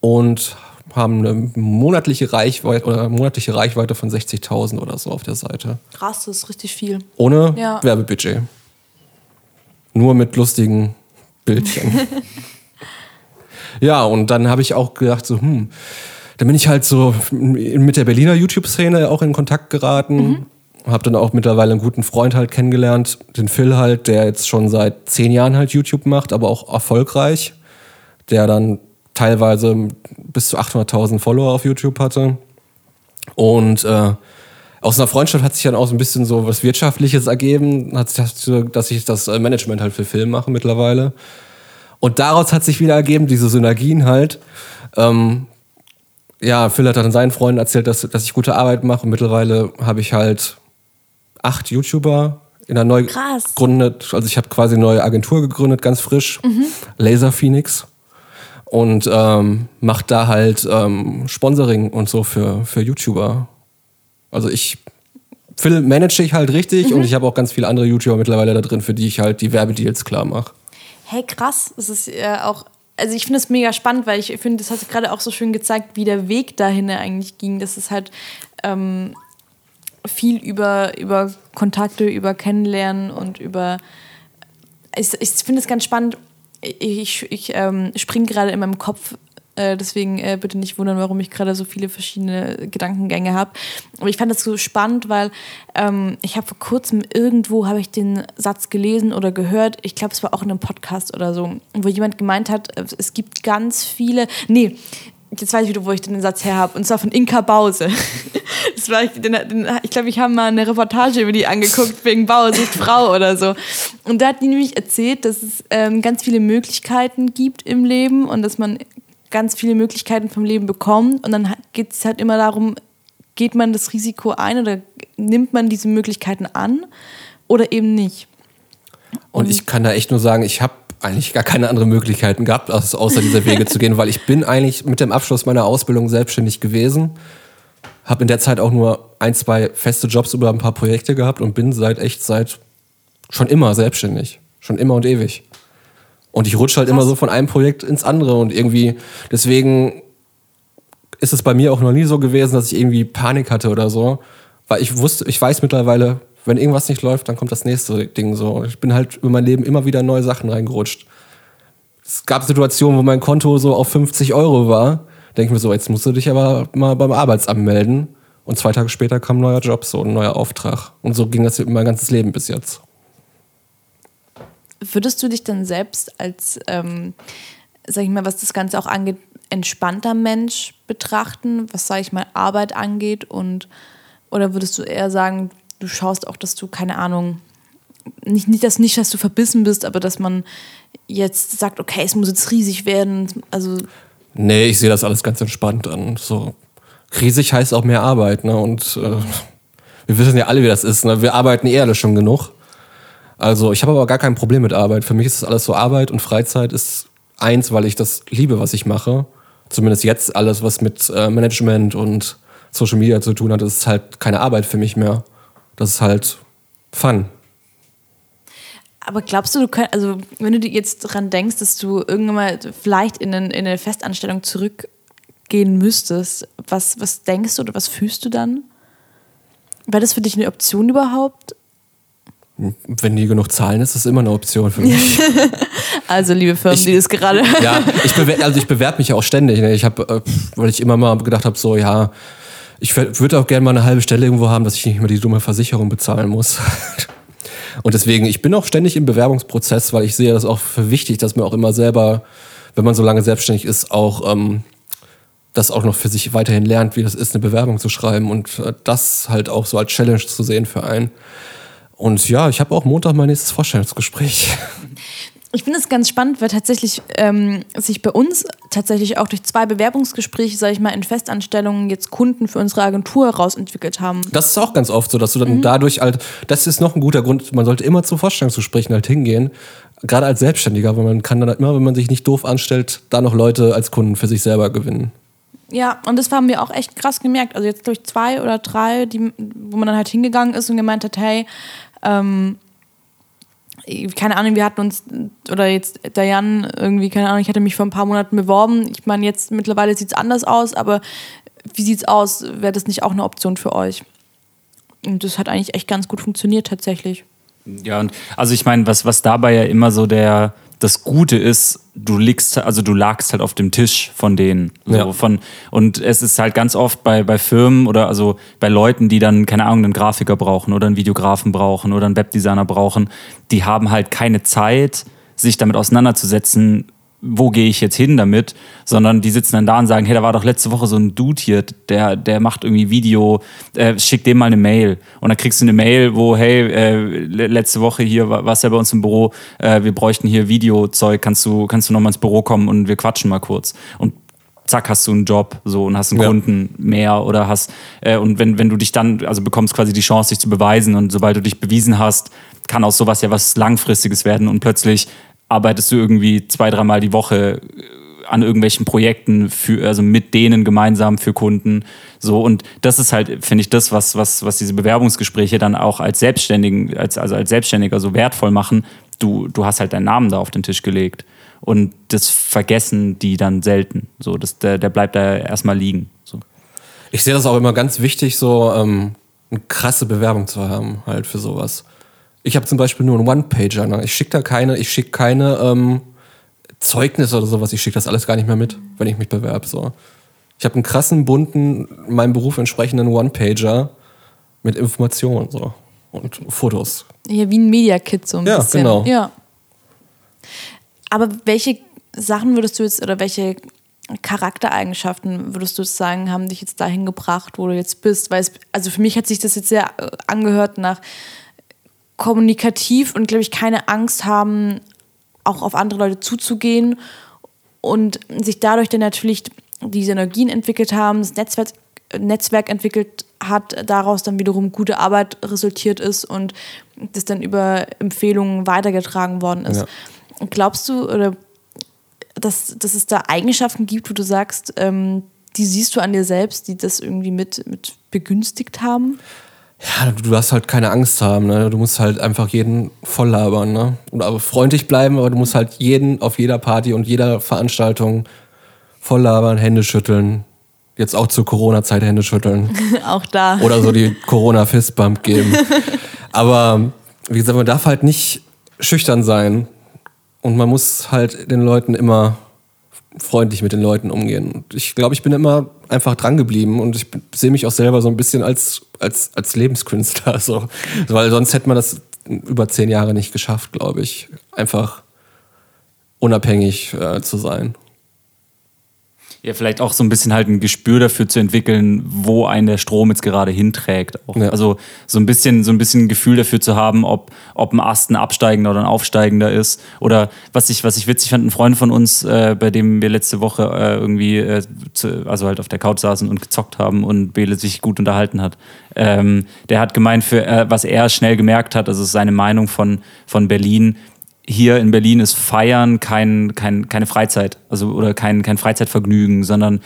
und haben eine monatliche Reichweite oder monatliche Reichweite von 60.000 oder so auf der Seite. Krass, das ist richtig viel. Ohne Ja. Werbebudget. Nur mit lustigen Bildchen. (laughs) ja, und dann habe ich auch gedacht, so, hm, dann bin ich halt so mit der Berliner YouTube-Szene auch in Kontakt geraten. Habe dann auch mittlerweile einen guten Freund halt kennengelernt, den Phil halt, der jetzt schon seit zehn Jahren halt YouTube macht, aber auch erfolgreich. Der dann teilweise bis zu 800.000 Follower auf YouTube hatte. Und äh, aus einer Freundschaft hat sich dann auch so ein bisschen so was Wirtschaftliches ergeben, hat sich das, dass ich das äh, Management halt für Film mache mittlerweile. Und daraus hat sich wieder ergeben, diese Synergien halt. Ähm, ja, Phil hat dann seinen Freunden erzählt, dass, dass ich gute Arbeit mache. Und mittlerweile habe ich halt acht YouTuber in einer neu Krass. gegründet. Also ich habe quasi eine neue Agentur gegründet, ganz frisch. Laser Phoenix. Und ähm, macht da halt ähm, Sponsoring und so für, für YouTuber. Also ich Phil manage ich halt richtig und ich habe auch ganz viele andere YouTuber mittlerweile da drin, für die ich halt die Werbedeals klar mache. Hey, krass. Das ist äh, auch. Also ich finde es mega spannend, weil ich finde, das hast du gerade auch so schön gezeigt, wie der Weg dahin eigentlich ging. Das ist halt ähm, viel über, über Kontakte, über Kennenlernen und über. Ich, ich finde es ganz spannend. Ich, ich ähm, springe gerade in meinem Kopf, äh, deswegen äh, bitte nicht wundern, warum ich gerade so viele verschiedene Gedankengänge habe. Aber ich fand das so spannend, weil ähm, ich habe vor kurzem irgendwo habe ich den Satz gelesen oder gehört. Ich glaube, es war auch in einem Podcast oder so, wo jemand gemeint hat, es gibt ganz viele. Nee, jetzt weiß ich wieder, wo ich den Satz her habe. Und zwar von Inka Bause. (laughs) Das war, den, den, ich glaube, ich habe mal eine Reportage über die angeguckt, wegen Bauersicht Frau oder so. Und da hat die nämlich erzählt, dass es ähm, ganz viele Möglichkeiten gibt im Leben und dass man ganz viele Möglichkeiten vom Leben bekommt. Und dann geht es halt immer darum, geht man das Risiko ein oder nimmt man diese Möglichkeiten an oder eben nicht. Und ich kann da echt nur sagen, ich habe eigentlich gar keine anderen Möglichkeiten gehabt, außer diese Wege zu gehen, weil ich bin eigentlich mit dem Abschluss meiner Ausbildung selbstständig gewesen. Habe in der Zeit auch nur ein, zwei feste Jobs über ein paar Projekte gehabt und bin seit echt seit schon immer selbstständig. Schon immer und ewig. Und ich rutsche halt immer so von einem Projekt ins andere und irgendwie, deswegen ist es bei mir auch noch nie so gewesen, dass ich irgendwie Panik hatte oder so. Weil ich wusste, ich weiß mittlerweile, wenn irgendwas nicht läuft, dann kommt das nächste Ding so. Ich bin halt über mein Leben immer wieder neue Sachen reingerutscht. Es gab Situationen, wo mein Konto so auf 50 Euro war. Denke ich mir so, jetzt musst du dich aber mal beim Arbeitsamt melden. Und zwei Tage später kam ein neuer Job, so ein neuer Auftrag. Und so ging das mein ganzes Leben bis jetzt. Würdest du dich dann selbst als, ähm, sag ich mal, was das Ganze auch angeht, entspannter Mensch betrachten, was, sag ich mal, Arbeit angeht? Und, oder würdest du eher sagen, du schaust auch, dass du, keine Ahnung, nicht, nicht, dass, nicht, dass du verbissen bist, aber dass man jetzt sagt, okay, es muss jetzt riesig werden. Also, Nee, ich sehe das alles ganz entspannt an. So riesig heißt auch mehr Arbeit, ne? Und äh, wir wissen ja alle, wie das ist. Ne? Wir arbeiten eh alle schon genug. Also ich habe aber gar kein Problem mit Arbeit. Für mich ist das alles so Arbeit und Freizeit ist eins, weil ich das liebe, was ich mache. Zumindest jetzt alles, was mit äh, Management und Social Media zu tun hat, ist halt keine Arbeit für mich mehr. Das ist halt Fun. aber glaubst du, du könnt, also wenn du jetzt dran denkst, dass du irgendwann mal vielleicht in, einen, in eine Festanstellung zurückgehen müsstest, was, was denkst du oder was fühlst du dann? Wäre das für dich eine Option überhaupt? Wenn die genug zahlen, ist das immer eine Option für mich. (laughs) Also, liebe Firmen, Ich- die das gerade. ja, ich bewer also ich bewerbe mich ja auch ständig. Ne? Ich habe, äh, weil ich immer mal gedacht habe, so ja, Ich würde auch gerne mal eine halbe Stelle irgendwo haben, dass ich nicht mehr die dumme Versicherung bezahlen muss. (laughs) Und deswegen, ich bin auch ständig im Bewerbungsprozess, weil ich sehe das auch für wichtig, dass man auch immer selber, wenn man so lange selbstständig ist, auch ähm, das auch noch für sich weiterhin lernt, wie das ist, eine Bewerbung zu schreiben und äh, das halt auch so als Challenge zu sehen für einen. Und ja, ich habe auch Montag mein nächstes Vorstellungsgespräch. (laughs) Ich finde es ganz spannend, weil tatsächlich ähm, sich bei uns tatsächlich auch durch zwei Bewerbungsgespräche, sage ich mal, in Festanstellungen jetzt Kunden für unsere Agentur rausentwickelt haben. Das ist auch ganz oft so, dass du dann mhm. dadurch halt, das ist noch ein guter Grund, man sollte immer zu Vorstellungsgesprächen halt hingehen, gerade als Selbstständiger, weil man kann dann halt immer, wenn man sich nicht doof anstellt, da noch Leute als Kunden für sich selber gewinnen. Ja, und das haben wir auch echt krass gemerkt. Also jetzt durch zwei oder drei, die, wo man dann halt hingegangen ist und gemeint hat, hey, ähm, keine Ahnung, wir hatten uns, oder jetzt Diane irgendwie, keine Ahnung, ich hatte mich vor ein paar Monaten beworben. Ich meine, jetzt mittlerweile sieht es anders aus, aber wie sieht es aus? Wäre das nicht auch eine Option für euch? Und das hat eigentlich echt ganz gut funktioniert tatsächlich. Ja, und also ich meine, was, was dabei ja immer so der, das Gute ist, du liegst, also du lagst halt auf dem Tisch von denen. So ja. von, und es ist halt ganz oft bei, bei Firmen oder also bei Leuten, die dann, keine Ahnung, einen Grafiker brauchen oder einen Videografen brauchen oder einen Webdesigner brauchen, die haben halt keine Zeit, sich damit auseinanderzusetzen, wo gehe ich jetzt hin damit, sondern die sitzen dann da und sagen, hey, da war doch letzte Woche so ein Dude hier, der, der macht irgendwie Video, äh, schick dem mal eine Mail. Und dann kriegst du eine Mail, wo, hey, äh, letzte Woche hier warst du ja bei uns im Büro, äh, wir bräuchten hier Videozeug, kannst du, kannst du nochmal ins Büro kommen und wir quatschen mal kurz. Und zack, hast du einen Job so und hast einen ja. Kunden mehr oder hast, äh, und wenn, wenn du dich dann, also bekommst quasi die Chance, dich zu beweisen und sobald du dich bewiesen hast, kann aus sowas ja was Langfristiges werden und plötzlich arbeitest du irgendwie zwei, dreimal die Woche äh, an irgendwelchen Projekten für, also mit denen gemeinsam für Kunden. So, und das ist halt, finde ich, das, was, was, was diese Bewerbungsgespräche dann auch als Selbstständigen, als, also als Selbstständiger so wertvoll machen. Du, du hast halt deinen Namen da auf den Tisch gelegt. Und das vergessen die dann selten. So, das, der, der bleibt da erstmal liegen. So. Ich sehe das auch immer ganz wichtig, so ähm, eine krasse Bewerbung zu haben, halt für sowas. Ich habe zum Beispiel nur einen One-Pager. Ne? Ich schicke da keine, ich schicke keine ähm, Zeugnisse oder sowas. Ich schicke das alles gar nicht mehr mit, wenn ich mich bewerbe. So. Ich habe einen krassen, bunten, meinem Beruf entsprechenden One-Pager mit Informationen so. und Fotos. Ja, wie ein Media-Kit so ein ja, bisschen. Genau. Ja, Aber welche Sachen würdest du jetzt oder welche Charaktereigenschaften würdest du sagen, haben dich jetzt dahin gebracht, wo du jetzt bist? Weil es, also für mich hat sich das jetzt sehr äh, angehört nach kommunikativ und, glaube ich, keine Angst haben, auch auf andere Leute zuzugehen und sich dadurch dann natürlich diese Energien entwickelt haben, das Netzwerk, Netzwerk entwickelt hat, daraus dann wiederum gute Arbeit resultiert ist und das dann über Empfehlungen weitergetragen worden ist. Ja. Glaubst du, oder dass, dass es da Eigenschaften gibt, wo du sagst, ähm, die siehst du an dir selbst, die das irgendwie mit, mit begünstigt haben? Ja, du darfst halt keine Angst haben, ne? Du musst halt einfach jeden voll labern, ne? Und aber freundlich bleiben, aber du musst halt jeden auf jeder Party und jeder Veranstaltung voll labern, Hände schütteln. Jetzt auch zur Corona-Zeit Hände schütteln. (laughs) auch da. Oder so die Corona-Fistbump geben. (laughs) aber wie gesagt, man darf halt nicht schüchtern sein. Und man muss halt den Leuten immer freundlich mit den Leuten umgehen. Ich glaube, ich bin immer einfach dran geblieben und ich sehe mich auch selber so ein bisschen als, als, als Lebenskünstler. (laughs) So. Weil sonst hätte man das über zehn Jahre nicht geschafft, glaube ich. Einfach unabhängig äh, zu sein. Ja, vielleicht auch so ein bisschen halt ein Gespür dafür zu entwickeln, wo ein der Strom jetzt gerade hinträgt. Ja. Also so ein bisschen, so ein bisschen ein Gefühl dafür zu haben, ob, ob ein Ast ein absteigender oder ein aufsteigender ist. Oder was ich, was ich witzig fand, ein Freund von uns, äh, bei dem wir letzte Woche äh, irgendwie, äh, zu, also halt auf der Couch saßen und gezockt haben und Bele sich gut unterhalten hat. Ähm, der hat gemeint, für äh, was er schnell gemerkt hat, also seine Meinung von, von Berlin, hier in Berlin ist Feiern kein, kein, keine Freizeit, also oder kein, kein Freizeitvergnügen, sondern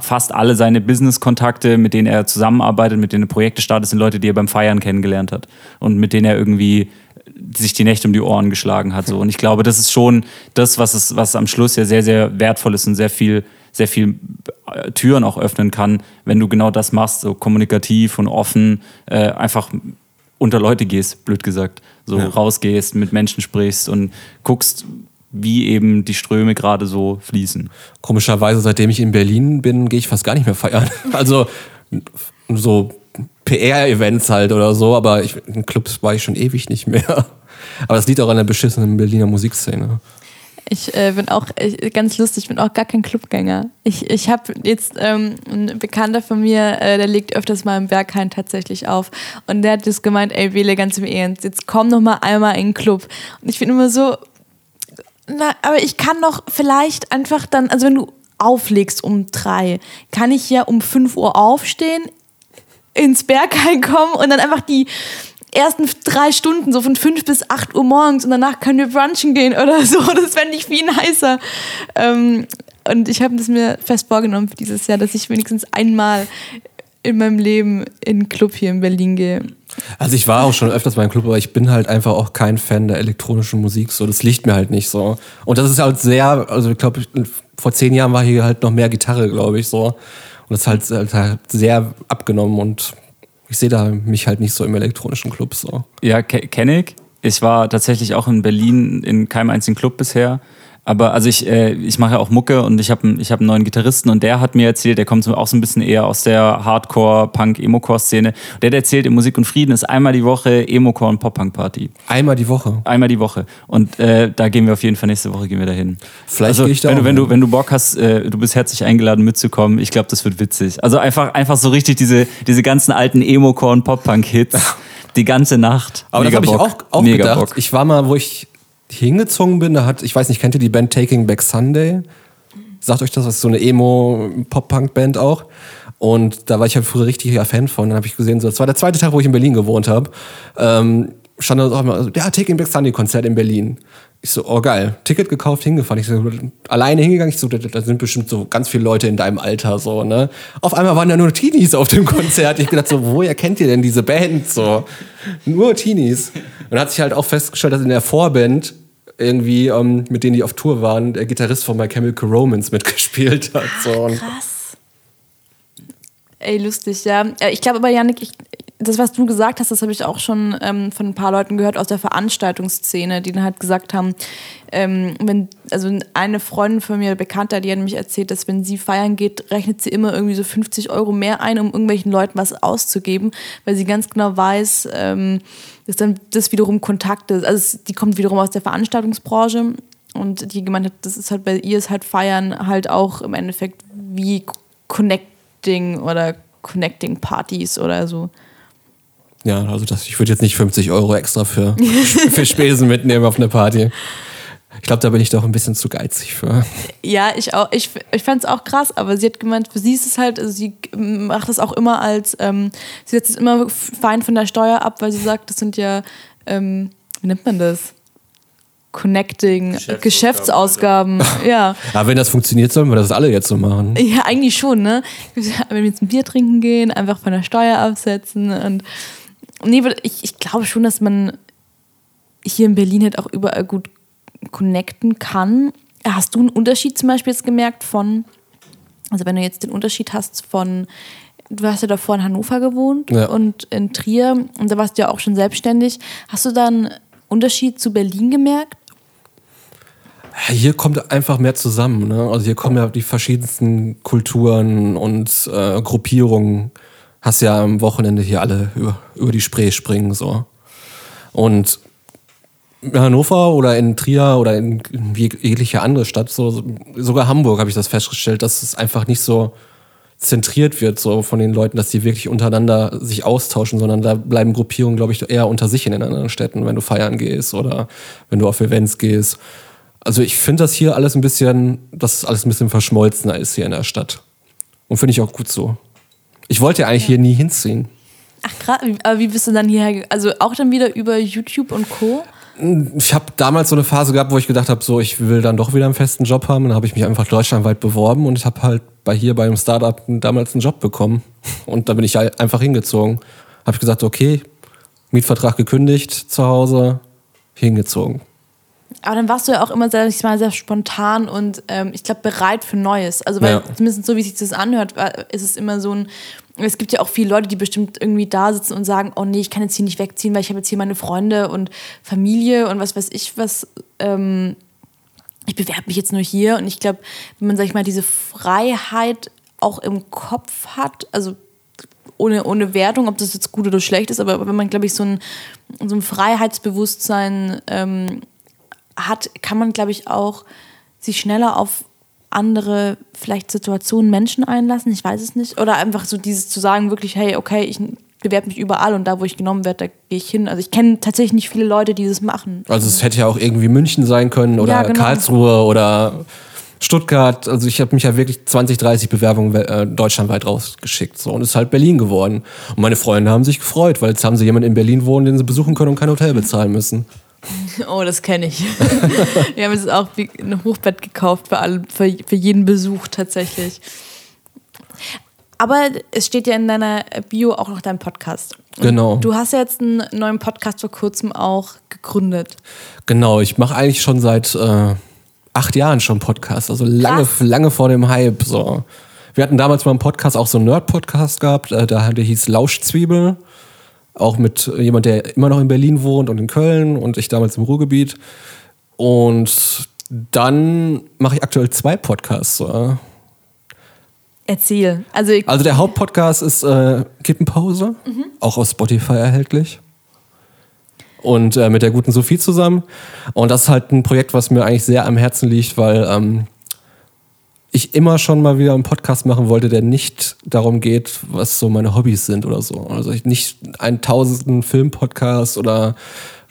fast alle seine Business-Kontakte, mit denen er zusammenarbeitet, mit denen er Projekte startet, sind Leute, die er beim Feiern kennengelernt hat und mit denen er irgendwie sich die Nächte um die Ohren geschlagen hat. So. Und ich glaube, das ist schon das, was, es, was am Schluss ja sehr, sehr wertvoll ist und sehr viel, sehr viel äh, Türen auch öffnen kann, wenn du genau das machst, so kommunikativ und offen, äh, einfach unter Leute gehst, blöd gesagt. So ja. rausgehst, mit Menschen sprichst und guckst, wie eben die Ströme gerade so fließen. Komischerweise, seitdem ich in Berlin bin, gehe ich fast gar nicht mehr feiern. (laughs) Also so PR-Events halt oder so, aber ich, in Clubs war ich schon ewig nicht mehr. Aber das liegt auch an der beschissenen Berliner Musikszene. Ich äh, bin auch ich, ganz lustig, ich bin auch gar kein Clubgänger. Ich, ich habe jetzt ähm, ein Bekannter von mir, äh, der legt öfters mal im Berghain tatsächlich auf. Und der hat das gemeint, ey, Wähle ganz im Ernst, jetzt komm noch mal einmal in den Club. Und ich bin immer so, na, aber ich kann doch vielleicht einfach dann, also wenn du auflegst um drei, kann ich ja um fünf Uhr aufstehen, ins Berghain kommen und dann einfach die ersten drei Stunden, so von fünf bis acht Uhr morgens und danach können wir brunchen gehen oder (laughs) so. Das fände ich viel nicer. Ähm, und ich habe es mir fest vorgenommen für dieses Jahr, dass ich wenigstens einmal in meinem Leben in einen Club hier in Berlin gehe. Also ich war auch schon öfters mal im Club, aber ich bin halt einfach auch kein Fan der elektronischen Musik. So, das liegt mir halt nicht so. Und das ist halt sehr, also ich glaube, vor zehn Jahren war hier halt noch mehr Gitarre, glaube ich, so. Und das ist halt, halt sehr abgenommen und ich sehe da mich halt nicht so im elektronischen Club so. Ja, kenne ich. Ich war tatsächlich auch in Berlin in keinem einzigen Club bisher. Aber also ich, äh, ich mache ja auch Mucke und ich habe ich hab einen neuen Gitarristen und der hat mir erzählt, der kommt auch so ein bisschen eher aus der Hardcore, Punk, Emo-Core-Szene. Der hat erzählt, in Musik und Frieden ist einmal die Woche Emo-Core und Pop-Punk-Party. Einmal die Woche? Einmal die Woche. Und äh, da gehen wir auf jeden Fall nächste Woche gehen wir dahin. Vielleicht also, gehe ich da wenn, du, wenn, du, wenn du Bock hast, äh, du bist herzlich eingeladen mitzukommen. Ich glaube, das wird witzig. Also einfach, einfach so richtig diese, diese ganzen alten Emo-Core und Pop-Punk-Hits. (laughs) die ganze Nacht. Aber Mega das habe ich auch, auch Mega gedacht. Bock. Ich war mal, wo ich hingezogen bin, da hat, ich weiß nicht, kennt ihr die Band Taking Back Sunday? Sagt euch das, das ist so eine Emo-Pop-Punk-Band auch. Und da war ich halt früher richtiger Fan von. Dann habe ich gesehen, so, das war der zweite Tag, wo ich in Berlin gewohnt habe. Ähm, stand da auch immer, ja, Taking Back Sunday Konzert in Berlin. Ich so, oh geil, Ticket gekauft, hingefahren. Ich so, alleine hingegangen. Ich so, da sind bestimmt so ganz viele Leute in deinem Alter, so, ne? Auf einmal waren da nur Teenies auf dem Konzert. Ich gedacht so, woher kennt ihr denn diese Band, so? Nur Teenies. Und hat sich halt auch festgestellt, dass in der Vorband irgendwie, ähm, mit denen die auf Tour waren, der Gitarrist von My Chemical Romance mitgespielt hat. So. Krass. Ey, lustig, ja. Äh, ich glaube aber, Janik, ich, das, was du gesagt hast, das habe ich auch schon ähm, von ein paar Leuten gehört aus der Veranstaltungsszene, die dann halt gesagt haben, ähm, wenn, also eine Freundin von mir, Bekannter, die hat mich erzählt, dass wenn sie feiern geht, rechnet sie immer irgendwie so 50 Euro mehr ein, um irgendwelchen Leuten was auszugeben, weil sie ganz genau weiß, ähm, dass dann das wiederum Kontakte, also die kommt wiederum aus der Veranstaltungsbranche und die gemeint hat, das ist halt bei ihr ist halt Feiern halt auch im Endeffekt wie Connecting oder Connecting Partys oder so. Ja, also das, ich würde jetzt nicht 50 Euro extra für, (laughs) für Spesen mitnehmen auf eine Party. Ich glaube, da bin ich doch ein bisschen zu geizig für. Ja, ich auch. Ich, ich fand es auch krass, aber sie hat gemeint, für sie ist es halt, also sie macht es auch immer als, ähm, sie setzt es immer fein von der Steuer ab, weil sie sagt, das sind ja, ähm, wie nennt man das? Connecting, Geschäftsausgaben. Geschäftsausgaben. ja. (laughs) Aber wenn das funktioniert, sollen wir das alle jetzt so machen. Ja, eigentlich schon, ne? (laughs) Wenn wir jetzt ein Bier trinken gehen, einfach von der Steuer absetzen und nee, ich, ich glaube schon, dass man hier in Berlin halt auch überall gut connecten kann. Hast du einen Unterschied zum Beispiel jetzt gemerkt von, also wenn du jetzt den Unterschied hast von, du hast ja davor in Hannover gewohnt ja. und in Trier und da warst du ja auch schon selbstständig. Hast du da einen Unterschied zu Berlin gemerkt? Hier kommt einfach mehr zusammen. Ne? Also hier kommen ja die verschiedensten Kulturen und äh, Gruppierungen hast ja am Wochenende hier alle über, über die Spree springen so. Und in Hannover oder in Trier oder in jegliche andere Stadt, so, sogar Hamburg habe ich das festgestellt, dass es einfach nicht so zentriert wird so von den Leuten, dass die wirklich untereinander sich austauschen, sondern da bleiben Gruppierungen, glaube ich, eher unter sich in den anderen Städten, wenn du feiern gehst oder wenn du auf Events gehst. Also ich finde das hier alles ein bisschen, dass alles ein bisschen verschmolzener ist hier in der Stadt. Und finde ich auch gut so. Ich wollte ja eigentlich ja. hier nie hinziehen. Ach krass, aber wie bist du dann hierher? Also auch dann wieder über YouTube und Co? Ich habe damals so eine Phase gehabt, wo ich gedacht habe, so ich will dann doch wieder einen festen Job haben. dann habe ich mich einfach deutschlandweit beworben und ich habe halt bei hier bei einem Startup damals einen Job bekommen. Und da bin ich halt einfach hingezogen. Habe ich gesagt, okay, Mietvertrag gekündigt zu Hause, hingezogen. Aber dann warst du ja auch immer sehr, ich mal, sehr spontan und ähm, ich glaube bereit für Neues. Also weil ja. zumindest so wie sich das anhört, ist es immer so ein. Es gibt ja auch viele Leute, die bestimmt irgendwie da sitzen und sagen, oh nee, ich kann jetzt hier nicht wegziehen, weil ich habe jetzt hier meine Freunde und Familie und was weiß ich was. Ähm, ich bewerbe mich jetzt nur hier und ich glaube, wenn man sag ich mal diese Freiheit auch im Kopf hat, also ohne, ohne Wertung, ob das jetzt gut oder schlecht ist, aber wenn man, glaube ich, so ein, so ein Freiheitsbewusstsein ähm, hat, kann man, glaube ich, auch sich schneller auf andere vielleicht Situationen, Menschen einlassen. Ich weiß es nicht. Oder einfach so dieses zu sagen, wirklich, hey, okay, ich bewerbe mich überall und da, wo ich genommen werde, da gehe ich hin. Also ich kenne tatsächlich nicht viele Leute, die das machen. Also es hätte ja auch irgendwie München sein können oder Ja, genau. Karlsruhe oder Stuttgart. Also ich habe mich ja wirklich 20, 30 Bewerbungen äh, deutschlandweit rausgeschickt. So. Und es ist halt Berlin geworden. Und meine Freunde haben sich gefreut, weil jetzt haben sie jemanden in Berlin wohnen, den sie besuchen können und kein Hotel bezahlen müssen. (laughs) Oh, das kenne ich. (laughs) Wir haben jetzt auch wie ein Hochbett gekauft für, alle, für, für jeden Besuch tatsächlich. Aber es steht ja in deiner Bio auch noch dein Podcast. Genau. Du hast ja jetzt einen neuen Podcast vor kurzem auch gegründet. Genau, ich mache eigentlich schon seit äh, acht Jahren schon Podcast, also lange, Krass. lange vor dem Hype. So. Wir hatten damals mal einen Podcast, auch so einen Nerd-Podcast gehabt, äh, der, der hieß Lauschzwiebel. Auch mit jemand, der immer noch in Berlin wohnt und in Köln und ich damals im Ruhrgebiet. Und dann mache ich aktuell zwei Podcasts. So. Erzähl. Also, Also der Hauptpodcast ist äh, Kippenpause, auch auf Spotify erhältlich. Und äh, mit der guten Sophie zusammen. Und das ist halt ein Projekt, was mir eigentlich sehr am Herzen liegt, weil ähm, ich immer schon mal wieder einen Podcast machen wollte, der nicht darum geht, was so meine Hobbys sind oder so. Also ich nicht einen tausendsten Film-Podcast oder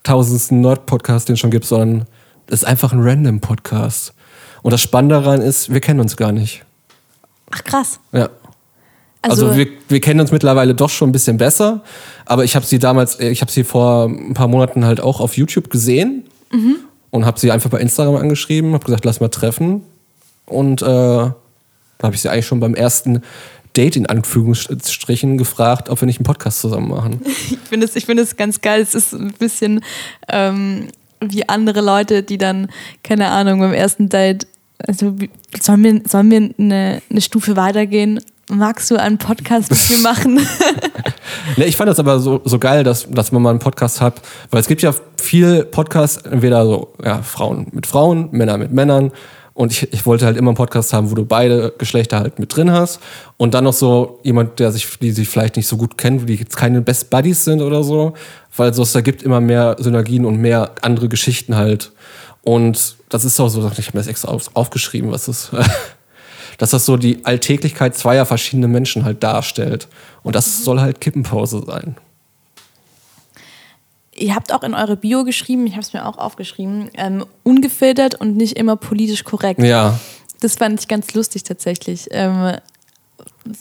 tausendsten Nerd-Podcast, den es schon gibt, sondern es ist einfach ein Random-Podcast. Und das Spannende daran ist, wir kennen uns gar nicht. ach krass. Ja. Also, wir, wir kennen uns mittlerweile doch schon ein bisschen besser, aber ich habe sie damals, äh, ich habe sie vor ein paar Monaten halt auch auf YouTube gesehen und habe sie einfach bei Instagram angeschrieben, habe gesagt, lass mal treffen und äh, da habe ich sie eigentlich schon beim ersten Date in Anführungsstrichen gefragt, ob wir nicht einen Podcast zusammen machen. (laughs) Ich finde es ich finde es ganz geil. Es ist ein bisschen ähm, wie andere Leute, die dann, keine Ahnung, beim ersten Date, also sollen wir, sollen wir eine, eine Stufe weitergehen? Magst du einen Podcast mit mir (laughs) machen? (laughs) Ne, ich fand das aber so, so geil, dass, dass man mal einen Podcast hat, weil es gibt ja viel Podcasts, entweder so ja, Frauen mit Frauen, Männer mit Männern. Und ich, ich wollte halt immer einen Podcast haben, wo du beide Geschlechter halt mit drin hast. Und dann noch so jemand, der sich, die sich vielleicht nicht so gut kennt, die jetzt keine Best Buddies sind oder so. Weil so, es ergibt immer mehr Synergien und mehr andere Geschichten halt. Und das ist auch so, ich habe mir das extra auf, aufgeschrieben, was das, (laughs) dass das so die Alltäglichkeit zweier verschiedener Menschen halt darstellt. Und das soll halt Kippenpause sein. Ihr habt auch in eure Bio geschrieben, ich habe es mir auch aufgeschrieben, ähm, ungefiltert und nicht immer politisch korrekt. Ja. Das fand ich ganz lustig tatsächlich. Ähm,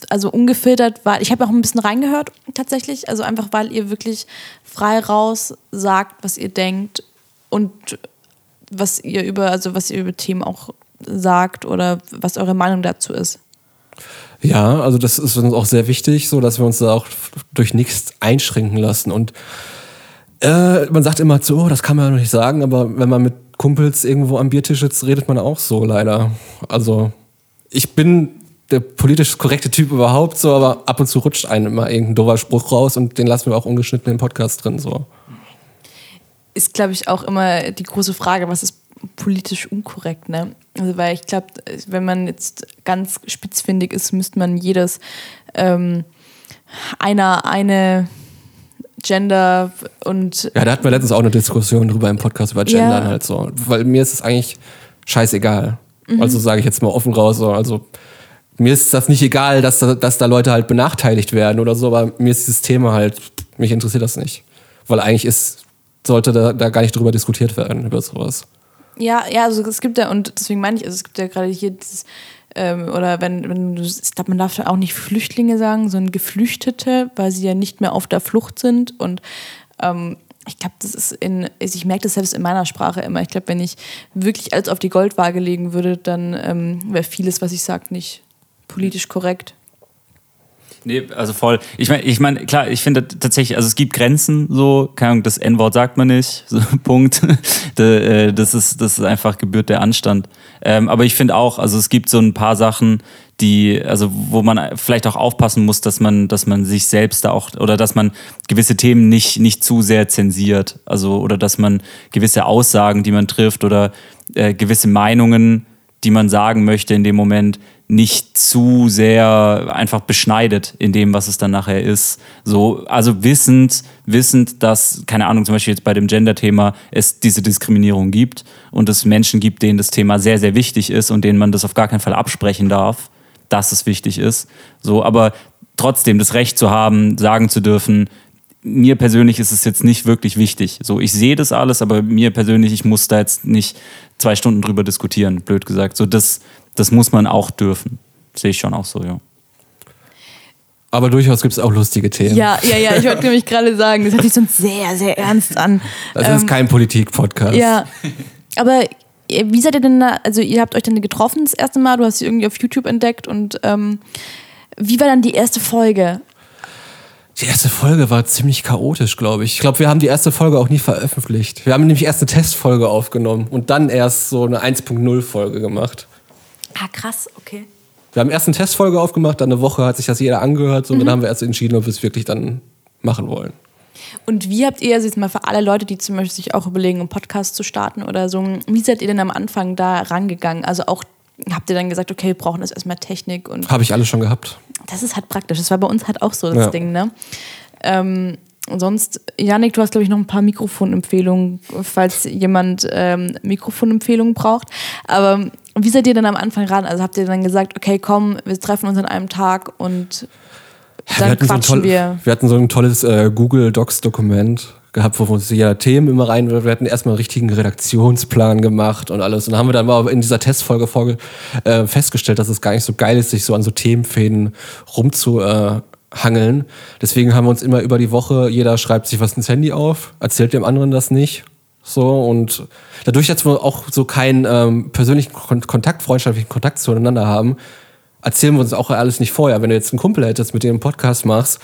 also ungefiltert war, ich habe auch ein bisschen reingehört tatsächlich, also einfach weil ihr wirklich frei raus sagt, was ihr denkt und was ihr über, also was ihr über Themen auch sagt oder was eure Meinung dazu ist. Ja, also das ist uns auch sehr wichtig, so dass wir uns da auch durch nichts einschränken lassen. Und äh, man sagt immer so, das kann man ja noch nicht sagen, aber wenn man mit Kumpels irgendwo am Biertisch sitzt, redet man auch so leider. Also ich bin der politisch korrekte Typ überhaupt so, aber ab und zu rutscht einem immer irgendein doofer Spruch raus und den lassen wir auch ungeschnitten im Podcast drin so. Ist, glaube ich, auch immer die große Frage, was ist politisch unkorrekt, ne? Also, weil ich glaube, wenn man jetzt ganz spitzfindig ist, müsste man jedes ähm, einer, eine Gender und Ja, da hatten wir letztens auch eine Diskussion drüber im Podcast über Gendern Ja. halt so. Weil mir ist es eigentlich scheißegal. Also sage ich jetzt mal offen raus. So. Also mir ist das nicht egal, dass da, dass da Leute halt benachteiligt werden oder so, aber mir ist dieses Thema halt, mich interessiert das nicht. Weil eigentlich ist, sollte da, da gar nicht drüber diskutiert werden, über sowas. Ja, ja, also es gibt ja, und deswegen meine ich, also es gibt ja gerade hier dieses, ähm, oder wenn, wenn du, ich glaube, man darf auch nicht Flüchtlinge sagen, sondern Geflüchtete, weil sie ja nicht mehr auf der Flucht sind. Und ähm, ich glaube, das ist in, ich merke das selbst in meiner Sprache immer. Ich glaube, wenn ich wirklich alles auf die Goldwaage legen würde, dann ähm, wäre vieles, was ich sage, nicht politisch korrekt. Nee, also voll. Ich meine, ich mein, klar, ich finde tatsächlich, also es gibt Grenzen, so, keine Ahnung, das N-Wort sagt man nicht, so, (laughs) Punkt. (laughs) Äh, das, ist, das ist einfach gebührt der Anstand. Ähm, aber ich finde auch, also es gibt so ein paar Sachen, die, also wo man vielleicht auch aufpassen muss, dass man, dass man sich selbst da auch, oder dass man gewisse Themen nicht, nicht zu sehr zensiert. Also, oder dass man gewisse Aussagen, die man trifft, oder äh, gewisse Meinungen, die man sagen möchte in dem Moment, nicht zu sehr einfach beschneidet in dem, was es dann nachher ist. So, also wissend, wissend, dass, keine Ahnung, zum Beispiel jetzt bei dem Gender-Thema es diese Diskriminierung gibt und es Menschen gibt, denen das Thema sehr, sehr wichtig ist und denen man das auf gar keinen Fall absprechen darf, dass es wichtig ist. So, aber trotzdem das Recht zu haben, sagen zu dürfen, mir persönlich ist es jetzt nicht wirklich wichtig. So, ich sehe das alles, aber mir persönlich, ich muss da jetzt nicht zwei Stunden drüber diskutieren, blöd gesagt. So, das, das muss man auch dürfen. Sehe ich schon auch so, ja. Aber durchaus gibt es auch lustige Themen. Ja, ja, ja, ich wollte (laughs) nämlich gerade sagen, das hört sich sonst sehr, sehr ernst an. Das Ähm, ist kein Politik-Podcast. Ja, (laughs) aber äh, wie seid ihr denn da, also ihr habt euch dann getroffen das erste Mal, du hast sie irgendwie auf YouTube entdeckt und ähm, wie war dann die erste Folge? Die erste Folge war ziemlich chaotisch, glaube ich. Ich glaube, wir haben die erste Folge auch nie veröffentlicht. Wir haben nämlich erst eine Testfolge aufgenommen und dann erst so eine 1.0-Folge gemacht. Ah, krass, okay. Wir haben erst eine Testfolge aufgemacht, dann eine Woche hat sich das jeder angehört so, und dann haben wir erst entschieden, ob wir es wirklich dann machen wollen. Und wie habt ihr, also jetzt mal für alle Leute, die zum Beispiel sich auch überlegen, einen Podcast zu starten oder so, wie seid ihr denn am Anfang da rangegangen? Also auch, habt ihr dann gesagt, okay, wir brauchen jetzt erstmal Technik und Habe ich alles schon gehabt. Das ist halt praktisch. Das war bei uns halt auch so das Ja. Ding, ne? Ähm, und sonst, Janik, du hast, glaube ich, noch ein paar Mikrofonempfehlungen, falls jemand ähm, Mikrofonempfehlungen braucht. Aber wie seid ihr denn am Anfang ran? Also habt ihr dann gesagt, okay, komm, wir treffen uns an einem Tag und dann wir, hatten so quatschen toll, wir. wir hatten so ein tolles äh, Google Docs-Dokument gehabt, wo wir uns ja Themen immer rein. Wir hatten erstmal einen richtigen Redaktionsplan gemacht und alles. Und dann haben wir dann mal in dieser Testfolge vorge äh, festgestellt, dass es gar nicht so geil ist, sich so an so Themenfäden rumzuhangeln. Äh. Deswegen haben wir uns immer über die Woche, jeder schreibt sich was ins Handy auf, erzählt dem anderen das nicht. So und dadurch, dass wir auch so keinen ähm, persönlichen Kon Kontakt, freundschaftlichen Kontakt zueinander haben, erzählen wir uns auch alles nicht vorher. Wenn du jetzt einen Kumpel hättest, mit dem einen Podcast machst,